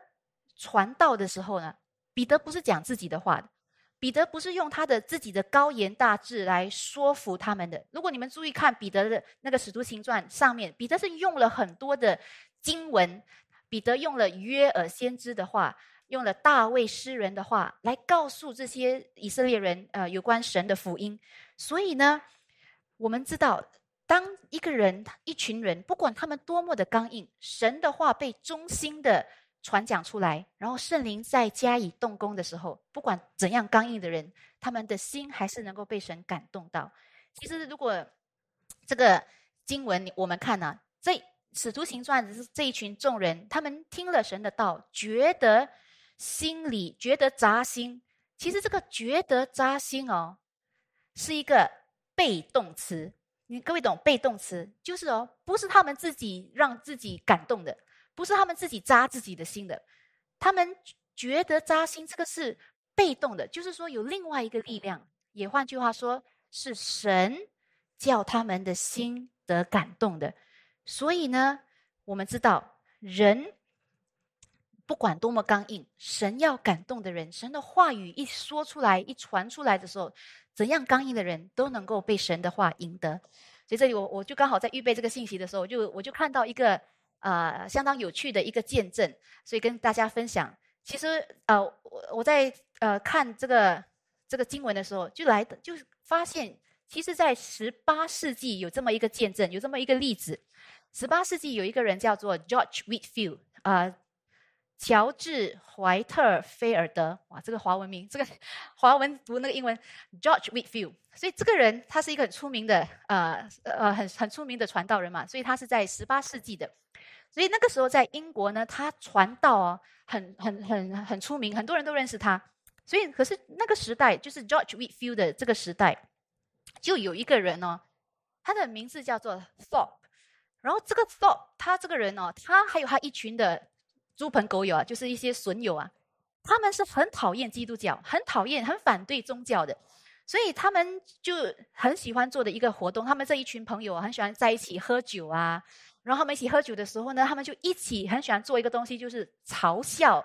传道的时候呢？彼得不是讲自己的话的，彼得不是用他的自己的高言大志来说服他们的。如果你们注意看彼得的那个使徒行传上面，彼得是用了很多的经文，彼得用了约尔先知的话。用了大卫诗人的话来告诉这些以色列人，呃，有关神的福音。所以呢，我们知道，当一个人、一群人，不管他们多么的刚硬，神的话被衷心的传讲出来，然后圣灵再加以动工的时候，不管怎样刚硬的人，他们的心还是能够被神感动到。其实，如果这个经文我们看呢，这使徒行传是这一群众人，他们听了神的道，觉得。心里觉得扎心，其实这个觉得扎心哦，是一个被动词。你各位懂被动词，就是哦，不是他们自己让自己感动的，不是他们自己扎自己的心的，他们觉得扎心，这个是被动的，就是说有另外一个力量，也换句话说，是神叫他们的心得感动的。所以呢，我们知道人。不管多么刚硬，神要感动的人，神的话语一说出来、一传出来的时候，怎样刚硬的人都能够被神的话赢得。所以这里我我就刚好在预备这个信息的时候，我就我就看到一个呃相当有趣的一个见证，所以跟大家分享。其实呃我我在呃看这个这个经文的时候，就来就发现，其实，在十八世纪有这么一个见证，有这么一个例子。十八世纪有一个人叫做 George Whitfield 啊。乔治·怀特菲尔德，哇，这个华文名，这个华文读那个英文 George Whitfield。所以这个人他是一个很出名的，呃呃，很很出名的传道人嘛。所以他是在十八世纪的。所以那个时候在英国呢，他传道哦，很很很很出名，很多人都认识他。所以可是那个时代，就是 George Whitfield 的这个时代，就有一个人哦，他的名字叫做 thorp。然后这个 thorp 他这个人哦，他还有他一群的猪朋狗友啊，就是一些损友啊，他们是很讨厌基督教，很讨厌、很反对宗教的。所以他们就很喜欢做的一个活动，他们这一群朋友很喜欢在一起喝酒啊。然后他们一起喝酒的时候呢，他们就一起很喜欢做一个东西，就是嘲笑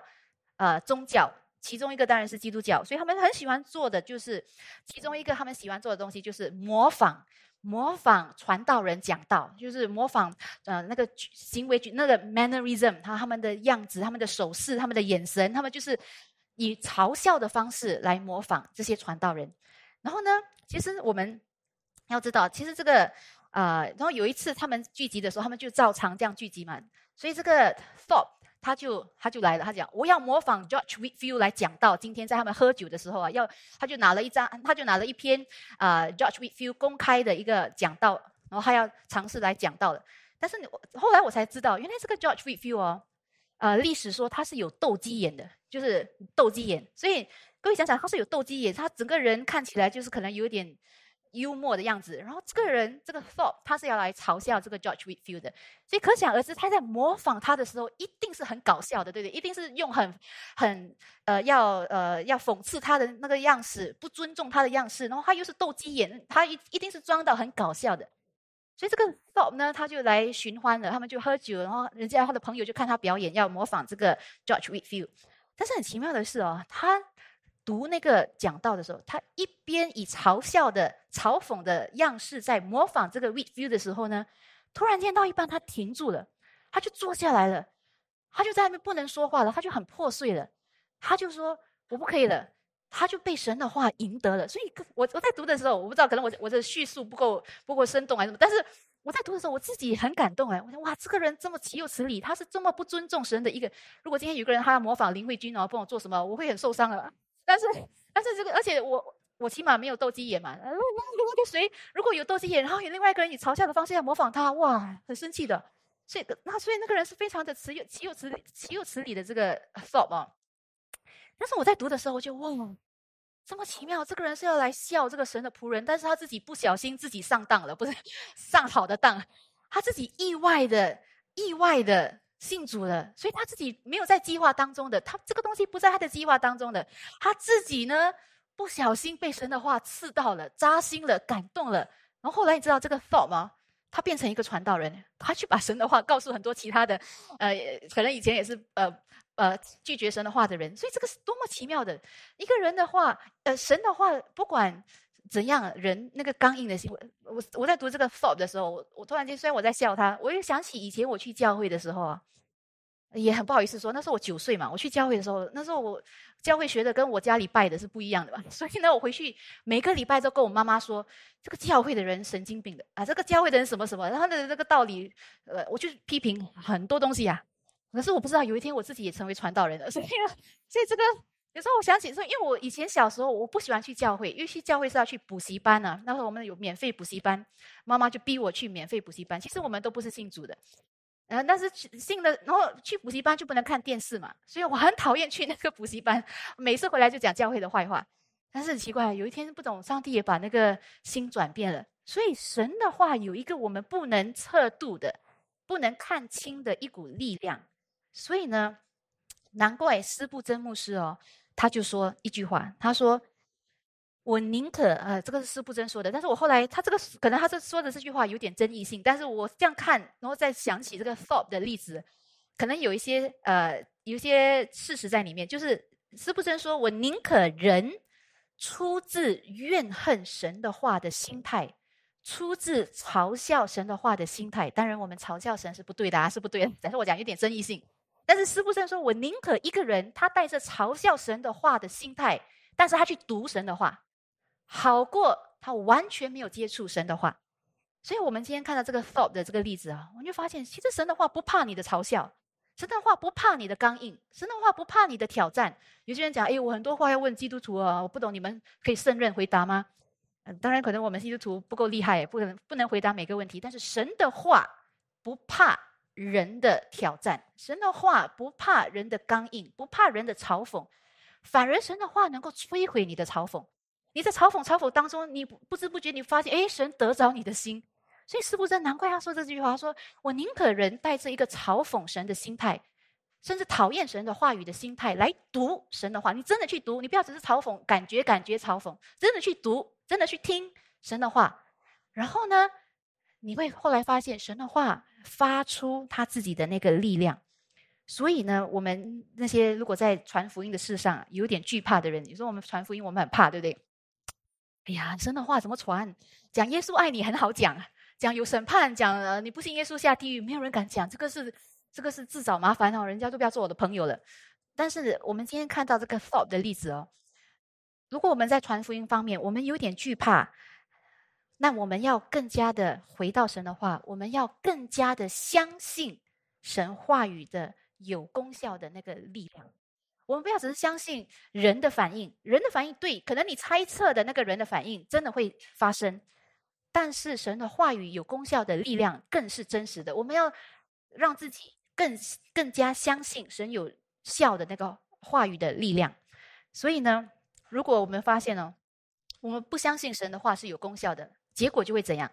呃宗教。其中一个当然是基督教，所以他们很喜欢做的就是其中一个他们喜欢做的东西就是模仿模仿传道人讲道，就是模仿呃那个行为举那个 mannerism，他他们的样子、他们的手势、他们的眼神，他们就是以嘲笑的方式来模仿这些传道人。然后呢，其实我们要知道，其实这个呃，然后有一次他们聚集的时候，他们就照常这样聚集嘛。所以这个 thought 他就他就来了，他讲我要模仿 George Whitfield 来讲到今天在他们喝酒的时候啊，要他就拿了一张，他就拿了一篇啊 George Whitfield 公开的一个讲道，然后他要尝试来讲到的。但是后来我才知道，原来这个 George Whitfield 哦，呃，历史说他是有斗鸡眼的，就是斗鸡眼，所以。各位想想，他是有斗鸡眼，他整个人看起来就是可能有点幽默的样子。然后这个人，这个 Thor，他是要来嘲笑这个 George Whitfield 的，所以可想而知，他在模仿他的时候，一定是很搞笑的，对不对？一定是用很很呃要呃要讽刺他的那个样式，不尊重他的样式。然后他又是斗鸡眼，他一一定是装到很搞笑的。所以这个 Thor 呢，他就来寻欢了，他们就喝酒，然后人家他的朋友就看他表演，要模仿这个 George Whitfield。但是很奇妙的是哦，他。读那个讲道的时候，他一边以嘲笑的、嘲讽的样式在模仿这个 read view 的时候呢，突然间到一半，他停住了，他就坐下来了，他就在那边不能说话了，他就很破碎了，他就说：“我不可以了。”他就被神的话赢得了。所以，我我在读的时候，我不知道，可能我我的叙述不够不够生动还是什么，但是我在读的时候，我自己很感动哎，我想哇，这个人这么岂有此理，他是这么不尊重神的一个。如果今天有个人他要模仿林慧君然后帮我做什么，我会很受伤的。但是，但是这个，而且我我起码没有斗鸡眼嘛。如果那个谁如果有斗鸡眼，然后有另外一个人以嘲笑的方式要模仿他，哇，很生气的。所以，那所以那个人是非常的持有、岂有此理、岂有此理的这个 thought 啊。但是我在读的时候就哇，这么奇妙，这个人是要来笑这个神的仆人，但是他自己不小心自己上当了，不是 上好的当，他自己意外的、意外的。信主了，所以他自己没有在计划当中的，他这个东西不在他的计划当中的，他自己呢不小心被神的话刺到了，扎心了，感动了。然后后来你知道这个 thought 吗？他变成一个传道人，他去把神的话告诉很多其他的，呃，可能以前也是呃呃拒绝神的话的人。所以这个是多么奇妙的一个人的话，呃，神的话不管。怎样人那个刚硬的心？我我我在读这个 thought 的时候，我我突然间虽然我在笑他，我又想起以前我去教会的时候啊，也很不好意思说，那时候我九岁嘛，我去教会的时候，那时候我教会学的跟我家里拜的是不一样的嘛，所以呢，我回去每个礼拜都跟我妈妈说，这个教会的人神经病的啊，这个教会的人什么什么，然后的这个道理，呃，我就批评很多东西呀。可是我不知道有一天我自己也成为传道人了，所以所以这个。有时候我想起说，因为我以前小时候我不喜欢去教会，因为去教会是要去补习班呢。那时候我们有免费补习班，妈妈就逼我去免费补习班。其实我们都不是信主的，呃，但是信了，然后去补习班就不能看电视嘛，所以我很讨厌去那个补习班。每次回来就讲教会的坏话。但是很奇怪，有一天不懂，上帝也把那个心转变了。所以神的话有一个我们不能测度的、不能看清的一股力量。所以呢，难怪师布真牧师哦。他就说一句话，他说：“我宁可……呃，这个是施布真说的，但是我后来他这个可能他这说的这句话有点争议性，但是我这样看，然后再想起这个 thought 的例子，可能有一些呃，有一些事实在里面。就是施布真说，我宁可人出自怨恨神的话的心态，出自嘲笑神的话的心态。当然，我们嘲笑神是不对的啊，是不对的。但是我讲有点争议性。”但是师父生说：“我宁可一个人，他带着嘲笑神的话的心态，但是他去读神的话，好过他完全没有接触神的话。所以，我们今天看到这个 thought 的这个例子啊，我们就发现，其实神的话不怕你的嘲笑，神的话不怕你的刚硬，神的话不怕你的挑战。有些人讲：“哎，我很多话要问基督徒啊，我不懂，你们可以胜任回答吗？”嗯，当然，可能我们基督徒不够厉害，不能不能回答每个问题。但是神的话不怕人的挑战，神的话不怕人的刚硬，不怕人的嘲讽，反而神的话能够摧毁你的嘲讽。你在嘲讽嘲讽当中，你不知不觉你发现，哎，神得着你的心。所以，师傅真难怪他说这句话：说我宁可人带着一个嘲讽神的心态，甚至讨厌神的话语的心态来读神的话。你真的去读，你不要只是嘲讽，感觉感觉嘲讽，真的去读，真的去听神的话。然后呢，你会后来发现神的话发出他自己的那个力量。所以呢，我们那些如果在传福音的事上有点惧怕的人，你说我们传福音，我们很怕，对不对？哎呀，神的话怎么传？讲耶稣爱你很好讲。讲有审判，讲呃你不信耶稣下地狱，没有人敢讲，这个是这个是自找麻烦哦，人家都不要做我的朋友了。但是我们今天看到这个 thought 的例子哦，如果我们在传福音方面我们有点惧怕，那我们要更加的回到神的话，我们要更加的相信神话语的有功效的那个力量。我们不要只是相信人的反应，人的反应对，可能你猜测的那个人的反应真的会发生。但是神的话语有功效的力量更是真实的。我们要让自己更更加相信神有效的那个话语的力量。所以呢，如果我们发现哦，我们不相信神的话是有功效的，结果就会怎样？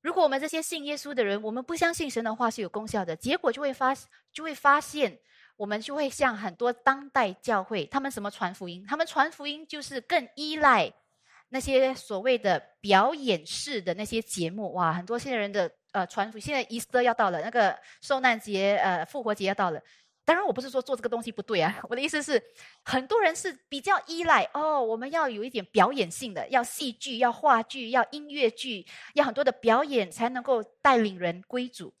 如果我们这些信耶稣的人，我们不相信神的话是有功效的，结果就会发就会发现，我们就会像很多当代教会，他们什么传福音？他们传福音就是更依赖。那些所谓的表演式的那些节目，哇，很多现在人的呃传福，现在 Easter 要到了，那个受难节、呃复活节要到了。当然，我不是说做这个东西不对啊，我的意思是，很多人是比较依赖哦，我们要有一点表演性的，要戏剧、要话剧、要音乐剧，要很多的表演才能够带领人归主。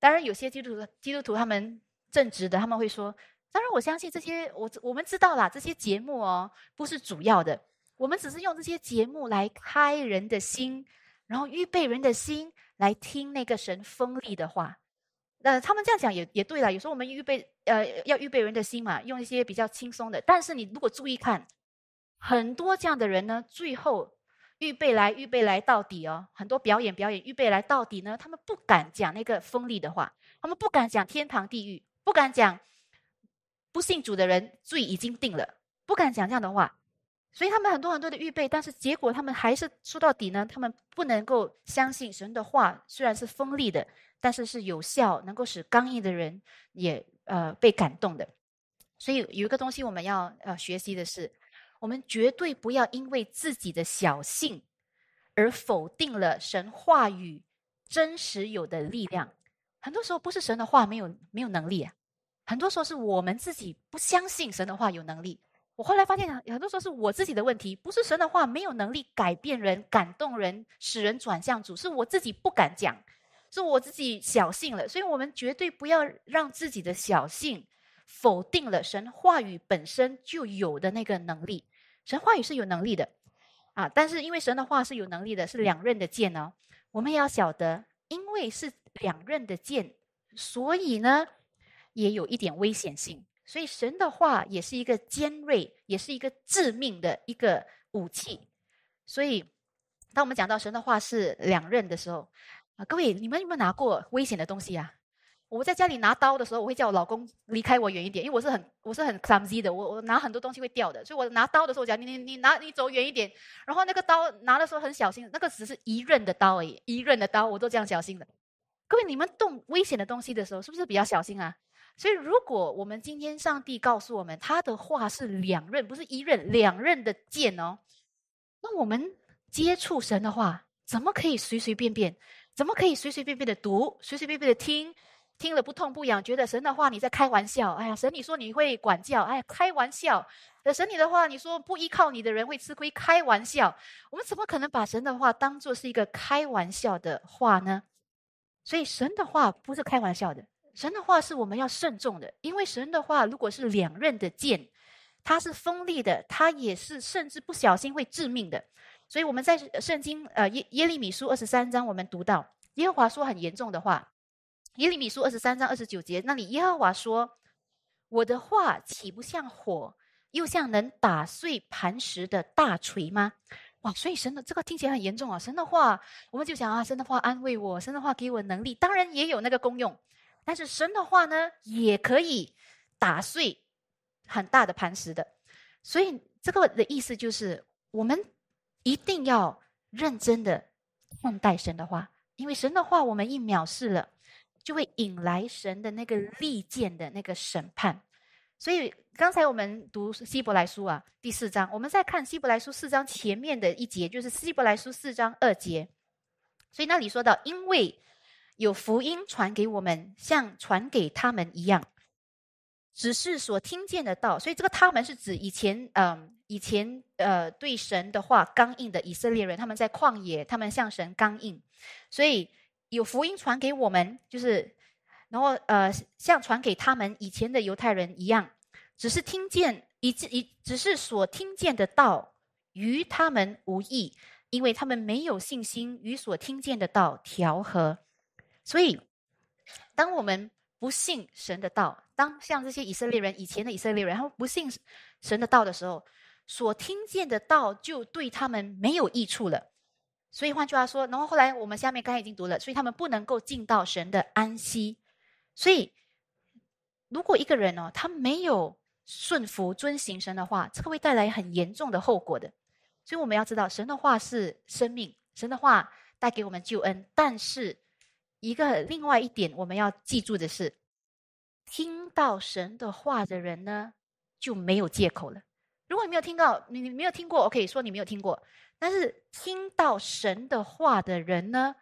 当然，有些基督徒基督徒他们正直的，他们会说，当然我相信这些，我我们知道啦，这些节目哦不是主要的。我们只是用这些节目来开人的心，然后预备人的心来听那个神锋利的话。那他们这样讲也也对了。有时候我们预备呃要预备人的心嘛，用一些比较轻松的。但是你如果注意看，很多这样的人呢，最后预备来预备来到底哦，很多表演表演预备来到底呢，他们不敢讲那个锋利的话，他们不敢讲天堂地狱，不敢讲不信主的人罪已经定了，不敢讲这样的话。所以他们很多很多的预备，但是结果他们还是说到底呢？他们不能够相信神的话，虽然是锋利的，但是是有效，能够使刚硬的人也呃被感动的。所以有一个东西我们要呃学习的是，我们绝对不要因为自己的小性而否定了神话语真实有的力量。很多时候不是神的话没有没有能力啊，很多时候是我们自己不相信神的话有能力。我后来发现，很多时候是我自己的问题，不是神的话没有能力改变人、感动人、使人转向主，是我自己不敢讲，是我自己小信了。所以，我们绝对不要让自己的小信否定了神话语本身就有的那个能力。神话语是有能力的啊，但是因为神的话是有能力的，是两刃的剑哦。我们也要晓得，因为是两刃的剑，所以呢，也有一点危险性。所以神的话也是一个尖锐，也是一个致命的一个武器。所以，当我们讲到神的话是两刃的时候，啊，各位，你们有没有拿过危险的东西啊？我在家里拿刀的时候，我会叫我老公离开我远一点，因为我是很我是很 clumsy 的，我我拿很多东西会掉的。所以我拿刀的时候，我讲你你你拿你走远一点。然后那个刀拿的时候很小心，那个只是一刃的刀而已，一刃的刀我都这样小心的。各位，你们动危险的东西的时候，是不是比较小心啊？所以，如果我们今天上帝告诉我们他的话是两刃，不是一刃，两刃的剑哦，那我们接触神的话，怎么可以随随便便？怎么可以随随便便的读，随随便便的听？听了不痛不痒，觉得神的话你在开玩笑？哎呀，神你说你会管教？哎，开玩笑！神你的话，你说不依靠你的人会吃亏？开玩笑！我们怎么可能把神的话当做是一个开玩笑的话呢？所以，神的话不是开玩笑的。神的话是我们要慎重的，因为神的话如果是两刃的剑，它是锋利的，它也是甚至不小心会致命的。所以我们在圣经呃耶耶利米书二十三章，我们读到耶和华说很严重的话，耶利米书二十三章二十九节，那里耶和华说：“我的话岂不像火，又像能打碎磐石的大锤吗？”哇，所以神的这个听起来很严重啊！神的话，我们就想啊，神的话安慰我，神的话给我能力，当然也有那个功用。但是神的话呢，也可以打碎很大的磐石的。所以这个的意思就是，我们一定要认真的看待神的话，因为神的话我们一藐视了，就会引来神的那个利剑的那个审判。所以刚才我们读希伯来书啊，第四章，我们在看希伯来书四章前面的一节，就是希伯来书四章二节。所以那里说到，因为有福音传给我们，像传给他们一样，只是所听见的道。所以这个他们是指以前，嗯，以前呃对神的话刚硬的以色列人，他们在旷野，他们向神刚硬，所以有福音传给我们，就是。然后，呃，像传给他们以前的犹太人一样，只是听见一一，只是所听见的道与他们无异，因为他们没有信心与所听见的道调和。所以，当我们不信神的道，当像这些以色列人以前的以色列人，他们不信神的道的时候，所听见的道就对他们没有益处了。所以换句话说，然后后来我们下面刚才已经读了，所以他们不能够进到神的安息。所以，如果一个人哦，他没有顺服、遵行神的话，这个会带来很严重的后果的。所以我们要知道，神的话是生命，神的话带给我们救恩。但是，一个另外一点我们要记住的是，听到神的话的人呢，就没有借口了。如果你没有听到，你你没有听过，我可以说你没有听过。但是，听到神的话的人呢？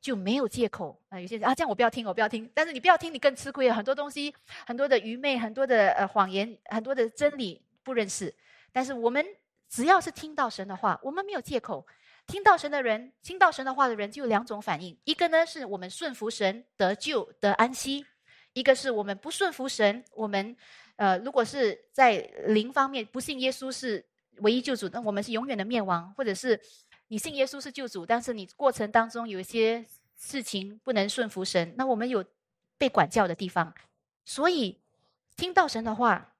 就没有借口啊！有些人啊，这样我不要听，我不要听。但是你不要听，你更吃亏了。很多东西，很多的愚昧，很多的呃谎言，很多的真理不认识。但是我们只要是听到神的话，我们没有借口。听到神的人，听到神的话的人，就有两种反应：一个呢是我们顺服神得救得安息；一个是我们不顺服神，我们呃如果是在灵方面不信耶稣是唯一救主，那我们是永远的灭亡，或者是。你信耶稣是救主，但是你过程当中有一些事情不能顺服神，那我们有被管教的地方，所以听到神的话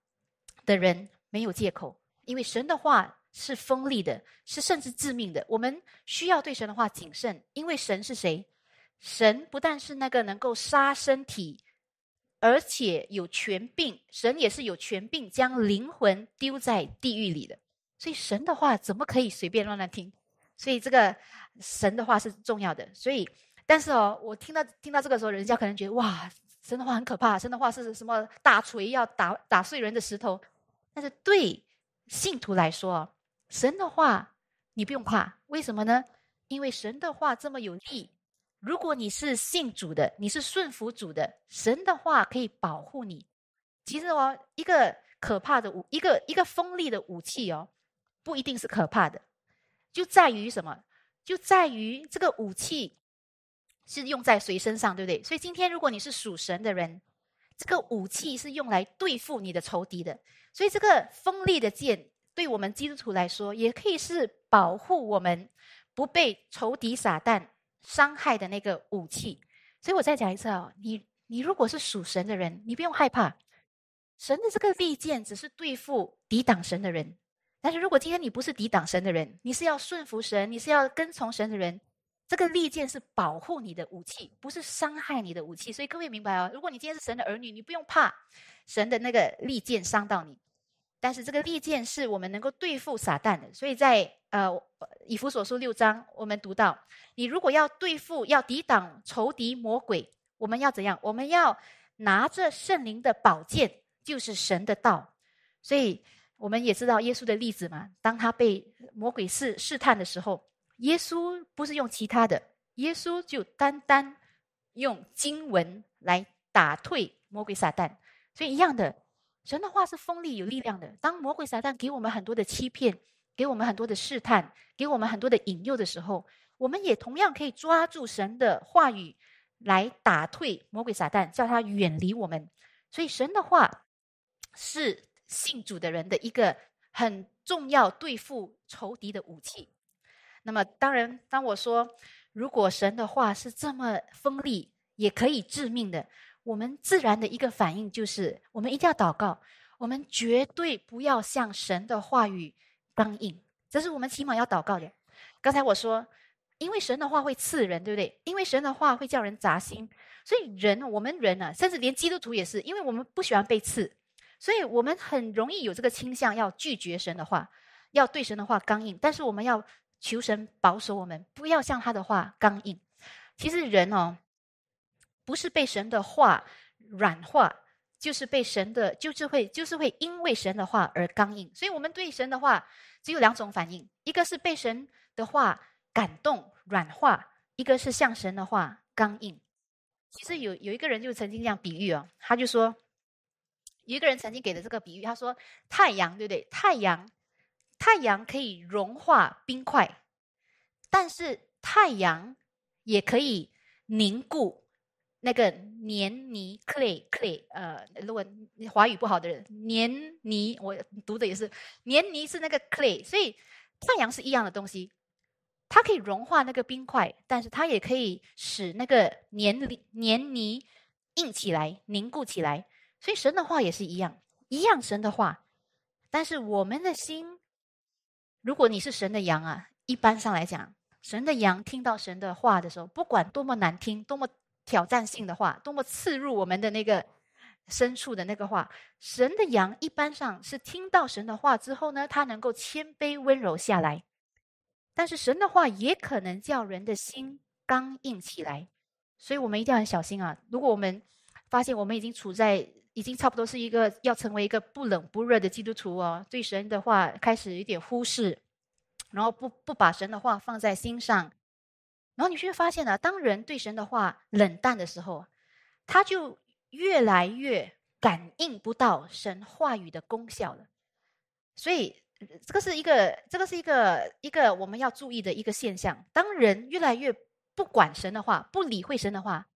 的人没有借口，因为神的话是锋利的，是甚至致命的。我们需要对神的话谨慎，因为神是谁？神不但是那个能够杀身体，而且有权柄，神也是有权柄将灵魂丢在地狱里的。所以神的话怎么可以随便乱乱听？所以这个神的话是重要的，所以但是哦，我听到听到这个时候，人家可能觉得哇，神的话很可怕，神的话是什么大锤要打打碎人的石头。但是对信徒来说，神的话你不用怕，为什么呢？因为神的话这么有力，如果你是信主的，你是顺服主的，神的话可以保护你。其实哦，一个可怕的武，一个一个锋利的武器哦，不一定是可怕的。就在于什么？就在于这个武器是用在谁身上，对不对？所以今天如果你是属神的人，这个武器是用来对付你的仇敌的。所以这个锋利的剑，对我们基督徒来说，也可以是保护我们不被仇敌撒旦伤害的那个武器。所以我再讲一次啊，你你如果是属神的人，你不用害怕，神的这个利剑只是对付抵挡神的人。但是如果今天你不是抵挡神的人，你是要顺服神，你是要跟从神的人，这个利剑是保护你的武器，不是伤害你的武器。所以各位明白哦？如果你今天是神的儿女，你不用怕神的那个利剑伤到你。但是这个利剑是我们能够对付撒旦的。所以在呃以弗所书六章，我们读到，你如果要对付、要抵挡仇敌魔鬼，我们要怎样？我们要拿着圣灵的宝剑，就是神的道。所以。我们也知道耶稣的例子嘛，当他被魔鬼试试探的时候，耶稣不是用其他的，耶稣就单单用经文来打退魔鬼撒旦。所以一样的，神的话是锋利有力量的。当魔鬼撒旦给我们很多的欺骗，给我们很多的试探，给我们很多的引诱的时候，我们也同样可以抓住神的话语来打退魔鬼撒旦，叫他远离我们。所以神的话是。信主的人的一个很重要对付仇敌的武器。那么，当然，当我说如果神的话是这么锋利，也可以致命的。我们自然的一个反应就是，我们一定要祷告，我们绝对不要向神的话语刚硬，这是我们起码要祷告的。刚才我说，因为神的话会刺人，对不对？因为神的话会叫人扎心，所以人，我们人呢，甚至连基督徒也是，因为我们不喜欢被刺，所以我们很容易有这个倾向，要拒绝神的话，要对神的话刚硬。但是我们要求神保守我们，不要向他的话刚硬。其实人哦。不是被神的话软化，就是被神的，就是会，就是会因为神的话而刚硬。所以，我们对神的话只有两种反应：一个是被神的话感动软化，一个是向神的话刚硬。其实有有一个人就曾经这样比喻哦，他就说，有一个人曾经给的这个比喻，他说太阳对不对？太阳，太阳可以融化冰块，但是太阳也可以凝固。那个黏泥 clay clay，呃，如果华语不好的人，黏泥我读的也是黏泥是那个 clay，所以太阳是一样的东西，它可以融化那个冰块，但是它也可以使那个黏黏泥硬起来、凝固起来。所以神的话也是一样，一样神的话，但是我们的心，如果你是神的羊啊，一般上来讲，神的羊听到神的话的时候，不管多么难听，多么。挑战性的话，多么刺入我们的那个深处的那个话，神的羊一般上是听到神的话之后呢，他能够谦卑温柔下来。但是神的话也可能叫人的心刚硬起来，所以我们一定要很小心啊！如果我们发现我们已经处在已经差不多是一个要成为一个不冷不热的基督徒哦，对神的话开始有点忽视，然后不不把神的话放在心上。然后你就会发现呢，当人对神的话冷淡的时候，他就越来越感应不到神话语的功效了。所以，这个是一个，这个是一个一个我们要注意的一个现象。当人越来越不管神的话，不理会神的话，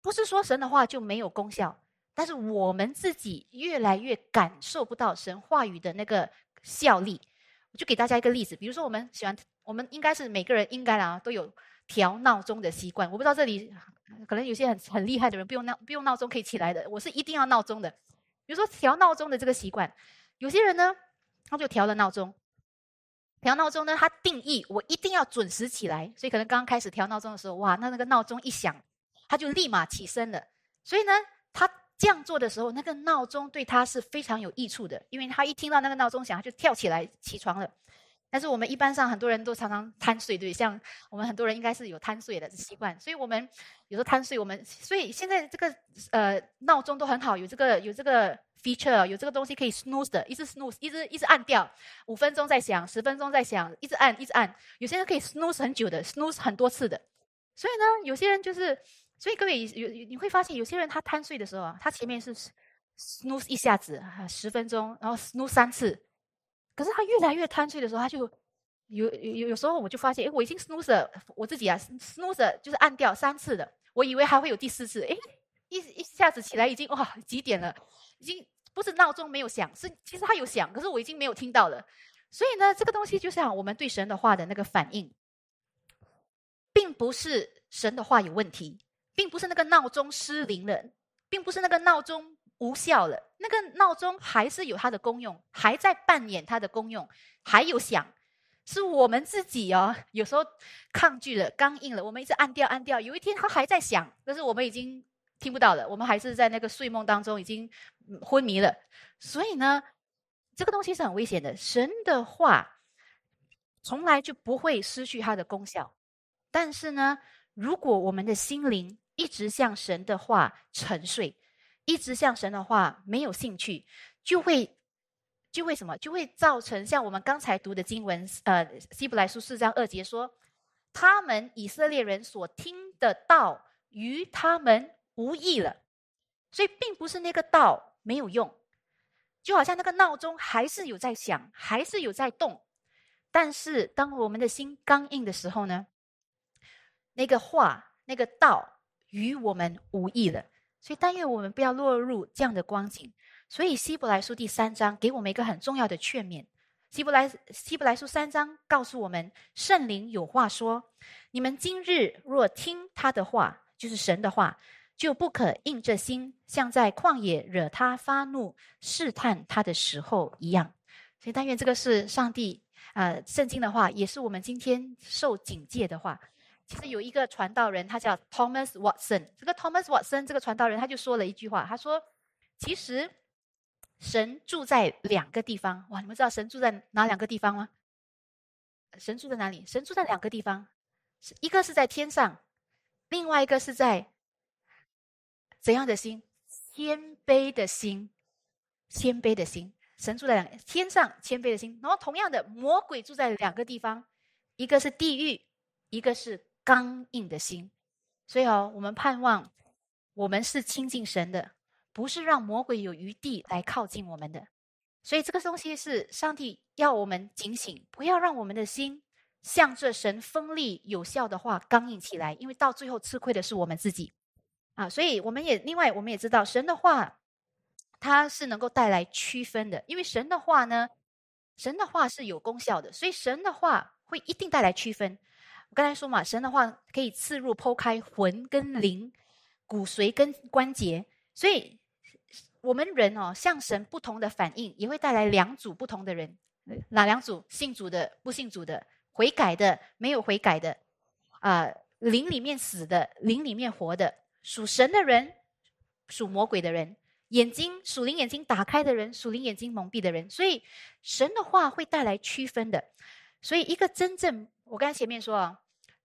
不是说神的话就没有功效，但是我们自己越来越感受不到神话语的那个效力。我就给大家一个例子，比如说我们喜欢，我们应该是每个人应该啊都有。调闹钟的习惯，我不知道这里可能有些很很厉害的人不用闹不用闹钟可以起来的，我是一定要闹钟的。比如说调闹钟的这个习惯，有些人呢他就调了闹钟，调闹钟呢他定义我一定要准时起来，所以可能刚刚开始调闹钟的时候，哇，那那个闹钟一响，他就立马起身了。所以呢，他这样做的时候，那个闹钟对他是非常有益处的，因为他一听到那个闹钟响，他就跳起来起床了。但是我们一般上很多人都常常贪睡，对，像我们很多人应该是有贪睡的习惯，所以我们有时候贪睡，我们所以现在这个呃闹钟都很好，有这个有这个 feature，有这个东西可以 snooze 的，一直 snooze，一直一直按掉，五分钟再响，十分钟再响，一直按一直按，有些人可以 snooze 很久的，snooze 很多次的，所以呢，有些人就是，所以各位有你会发现，有些人他贪睡的时候啊，他前面是 snooze 一下子十分钟，然后 snooze 三次。可是他越来越贪睡的时候，他就有有有时候我就发现，哎，我已经 snooze 我自己啊，snooze 就是按掉三次的，我以为还会有第四次，哎，一一下子起来已经哇几点了，已经不是闹钟没有响，是其实它有响，可是我已经没有听到了。所以呢，这个东西就像我们对神的话的那个反应，并不是神的话有问题，并不是那个闹钟失灵了，并不是那个闹钟。无效了，那个闹钟还是有它的功用，还在扮演它的功用，还有响，是我们自己哦，有时候抗拒了、刚硬了，我们一直按掉、按掉，有一天它还在响，但是我们已经听不到了，我们还是在那个睡梦当中已经昏迷了。所以呢，这个东西是很危险的。神的话从来就不会失去它的功效，但是呢，如果我们的心灵一直向神的话沉睡。一直向神的话没有兴趣，就会就会什么？就会造成像我们刚才读的经文，呃，希伯来书四章二节说，他们以色列人所听的道与他们无益了，所以并不是那个道没有用，就好像那个闹钟还是有在响，还是有在动，但是当我们的心刚硬的时候呢，那个话那个道与我们无益了。所以，但愿我们不要落入这样的光景。所以，希伯来书第三章给我们一个很重要的劝勉。希伯来希伯来书三章告诉我们，圣灵有话说：你们今日若听他的话，就是神的话，就不可硬着心，像在旷野惹他发怒、试探他的时候一样。所以，但愿这个是上帝啊，圣经的话，也是我们今天受警戒的话。其实有一个传道人，他叫 Thomas Watson。这个 Thomas Watson 这个传道人，他就说了一句话，他说：“其实神住在两个地方。哇，你们知道神住在哪两个地方吗？神住在哪里？神住在两个地方，一个是在天上，另外一个是在怎样的心？谦卑的心，谦卑的心。神住在两天上，谦卑的心。然后同样的，魔鬼住在两个地方，一个是地狱，一个是。”刚硬的心，所以哦，我们盼望我们是亲近神的，不是让魔鬼有余地来靠近我们的。所以这个东西是上帝要我们警醒，不要让我们的心向着神锋利有效的话刚硬起来，因为到最后吃亏的是我们自己啊。所以我们也另外我们也知道，神的话它是能够带来区分的，因为神的话呢，神的话是有功效的，所以神的话会一定带来区分。我刚才说嘛，神的话可以刺入、剖开魂跟灵、骨髓跟关节，所以我们人哦，向神不同的反应，也会带来两组不同的人。哪两组？信主的、不信主的，悔改的、没有悔改的，啊，灵里面死的、灵里面活的，属神的人、属魔鬼的人，眼睛属灵眼睛打开的人、属灵眼睛蒙蔽的人。所以神的话会带来区分的。所以一个真正，我刚才前面说啊。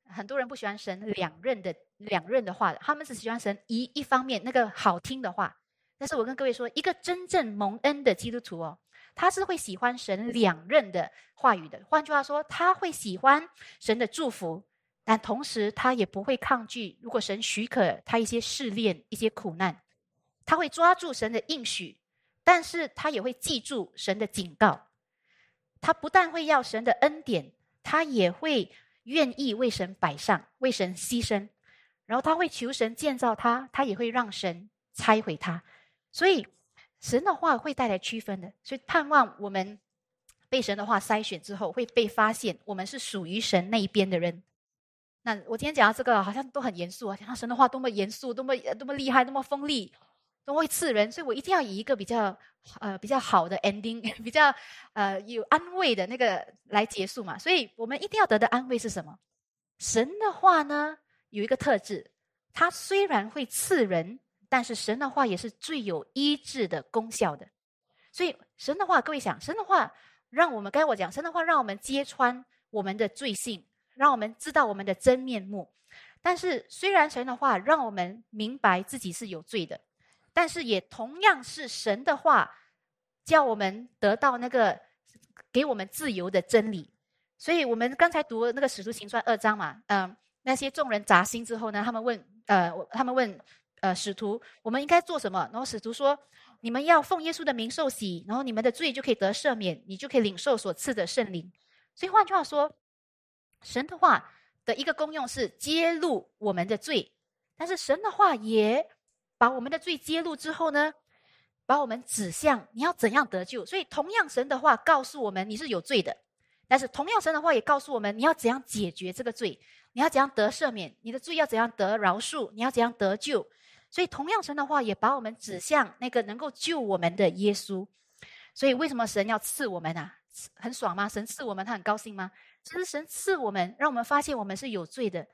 很多人不喜欢神两任的两任的话，他们只喜欢神一一方面那个好听的话。但是我跟各位说，一个真正蒙恩的基督徒哦，他是会喜欢神两任的话语的。换句话说，他会喜欢神的祝福，但同时他也不会抗拒。如果神许可他一些试炼、一些苦难，他会抓住神的应许，但是他也会记住神的警告。他不但会要神的恩典，他也会。愿意为神摆上，为神牺牲，然后他会求神建造他，他也会让神拆毁他。所以神的话会带来区分的。所以盼望我们被神的话筛选之后，会被发现我们是属于神那一边的人。那我今天讲到这个，好像都很严肃啊，讲到神的话多么严肃，多么多么厉害，多么锋利。都会刺人，所以我一定要以一个比较呃比较好的 ending，比较呃有安慰的那个来结束嘛。所以我们一定要得的安慰是什么？神的话呢有一个特质，它虽然会刺人，但是神的话也是最有医治的功效的。所以神的话，各位想，神的话让我们该我讲，神的话让我们揭穿我们的罪性，让我们知道我们的真面目。但是虽然神的话让我们明白自己是有罪的。但是也同样是神的话，叫我们得到那个给我们自由的真理。所以我们刚才读那个使徒行传二章嘛，嗯，那些众人砸心之后呢，他们问，呃，他们问，呃，使徒，我们应该做什么？然后使徒说，你们要奉耶稣的名受洗，然后你们的罪就可以得赦免，你就可以领受所赐的圣灵。所以换句话说，神的话的一个功用是揭露我们的罪，但是神的话也。把我们的罪揭露之后呢，把我们指向你要怎样得救。所以，同样神的话告诉我们你是有罪的，但是同样神的话也告诉我们你要怎样解决这个罪，你要怎样得赦免，你的罪要怎样得饶恕，你要怎样得救。所以，同样神的话也把我们指向那个能够救我们的耶稣。所以，为什么神要赐我们啊？很爽吗？神赐我们，他很高兴吗？其实神赐我们，让我们发现我们是有罪的，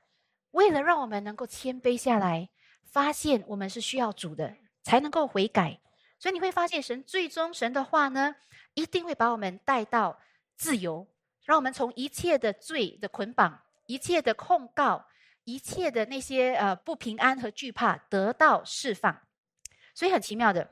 为了让我们能够谦卑下来。发现我们是需要主的，才能够悔改。所以你会发现，神最终神的话呢，一定会把我们带到自由，让我们从一切的罪的捆绑、一切的控告、一切的那些呃不平安和惧怕得到释放。所以很奇妙的，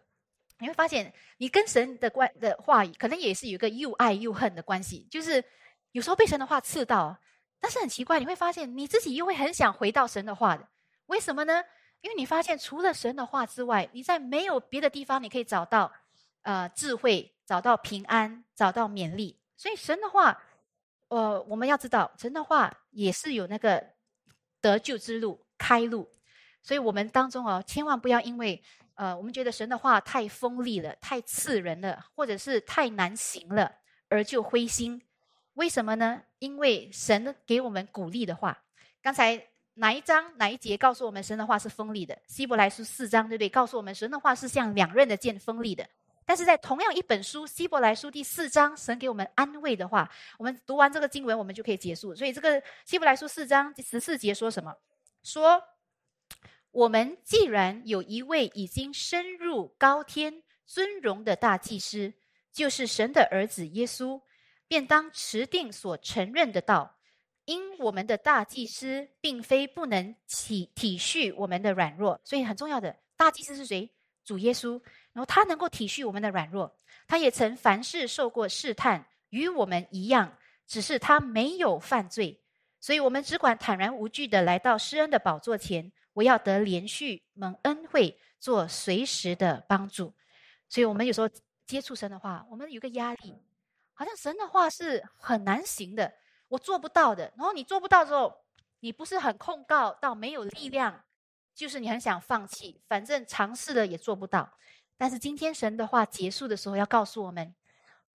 你会发现，你跟神的关的话语，可能也是有一个又爱又恨的关系。就是有时候被神的话刺到，但是很奇怪，你会发现你自己又会很想回到神的话的。为什么呢？因为你发现，除了神的话之外，你在没有别的地方你可以找到，呃，智慧，找到平安，找到勉励。所以神的话，呃，我们要知道，神的话也是有那个得救之路、开路。所以我们当中哦，千万不要因为，呃，我们觉得神的话太锋利了、太刺人了，或者是太难行了，而就灰心。为什么呢？因为神给我们鼓励的话，刚才。哪一章哪一节告诉我们神的话是锋利的？希伯来书四章，对不对？告诉我们神的话是像两刃的剑，锋利的。但是在同样一本书《希伯来书》第四章，神给我们安慰的话，我们读完这个经文，我们就可以结束。所以这个《希伯来书》四章第十四节说什么？说我们既然有一位已经深入高天尊荣的大祭司，就是神的儿子耶稣，便当持定所承认的道。因我们的大祭司并非不能体体恤我们的软弱，所以很重要的大祭司是谁？主耶稣。然后他能够体恤我们的软弱，他也曾凡事受过试探，与我们一样，只是他没有犯罪，所以我们只管坦然无惧的来到施恩的宝座前，我要得连续蒙恩惠，做随时的帮助。所以，我们有时候接触神的话，我们有个压力，好像神的话是很难行的，我做不到的。然后你做不到之后，你不是很控告到没有力量，就是你很想放弃，反正尝试了也做不到。但是今天神的话结束的时候，要告诉我们，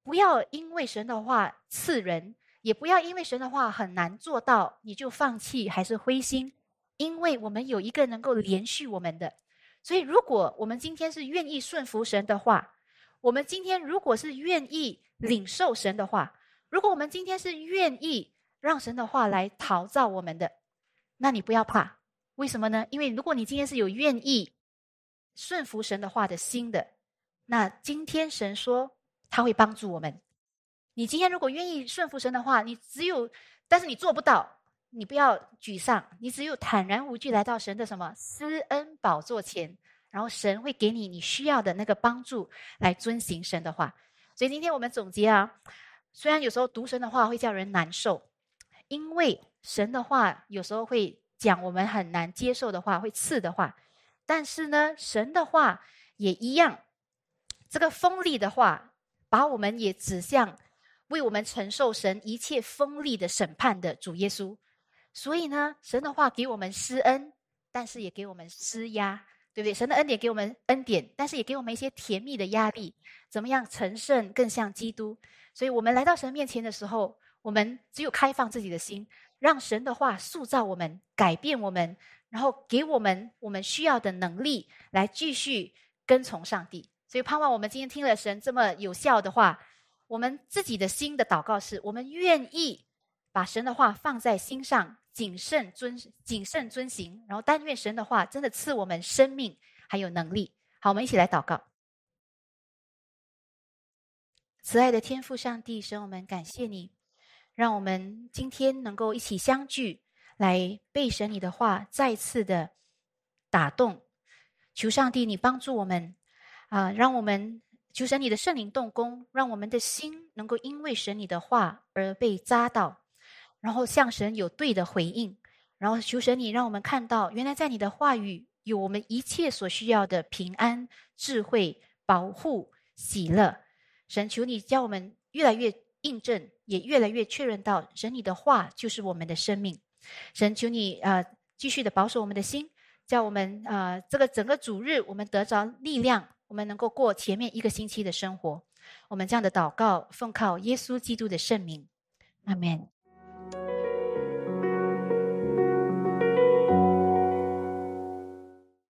不要因为神的话刺人，也不要因为神的话很难做到，你就放弃还是灰心。因为我们有一个能够连续我们的，所以如果我们今天是愿意顺服神的话，我们今天如果是愿意领受神的话，如果我们今天是愿意让神的话来陶造我们的，那你不要怕。为什么呢？因为如果你今天是有愿意。顺服神的话的心的，那今天神说他会帮助我们。你今天如果愿意顺服神的话，你只有，但是你做不到，你不要沮丧，你只有坦然无惧来到神的什么施恩宝座前，然后神会给你你需要的那个帮助来遵行神的话。所以今天我们总结啊，虽然有时候读神的话会叫人难受，因为神的话有时候会讲我们很难接受的话，会刺的话。但是呢，神的话也一样，这个锋利的话，把我们也指向为我们承受神一切锋利的审判的主耶稣。所以呢，神的话给我们施恩，但是也给我们施压，对不对？神的恩典给我们恩典，但是也给我们一些甜蜜的压力。怎么样成圣更像基督？所以我们来到神面前的时候，我们只有开放自己的心，让神的话塑造我们，改变我们。然后给我们我们需要的能力，来继续跟从上帝。所以盼望我们今天听了神这么有效的话，我们自己的心的祷告是：我们愿意把神的话放在心上，谨慎遵谨慎遵行。然后但愿神的话真的赐我们生命还有能力。好，我们一起来祷告。慈爱的天父上帝，神我们感谢你，让我们今天能够一起相聚。来背神你的话，再次的打动，求上帝你帮助我们啊，让我们求神你的圣灵动工，让我们的心能够因为神你的话而被扎到，然后向神有对的回应，然后求神你让我们看到，原来在你的话语有我们一切所需要的平安、智慧、保护、喜乐。神求你教我们越来越印证，也越来越确认到神你的话就是我们的生命。神求你啊，继续的保守我们的心，叫我们啊，这个整个主日我们得着力量，我们能够过前面一个星期的生活。我们这样的祷告，奉靠耶稣基督的圣名，阿门。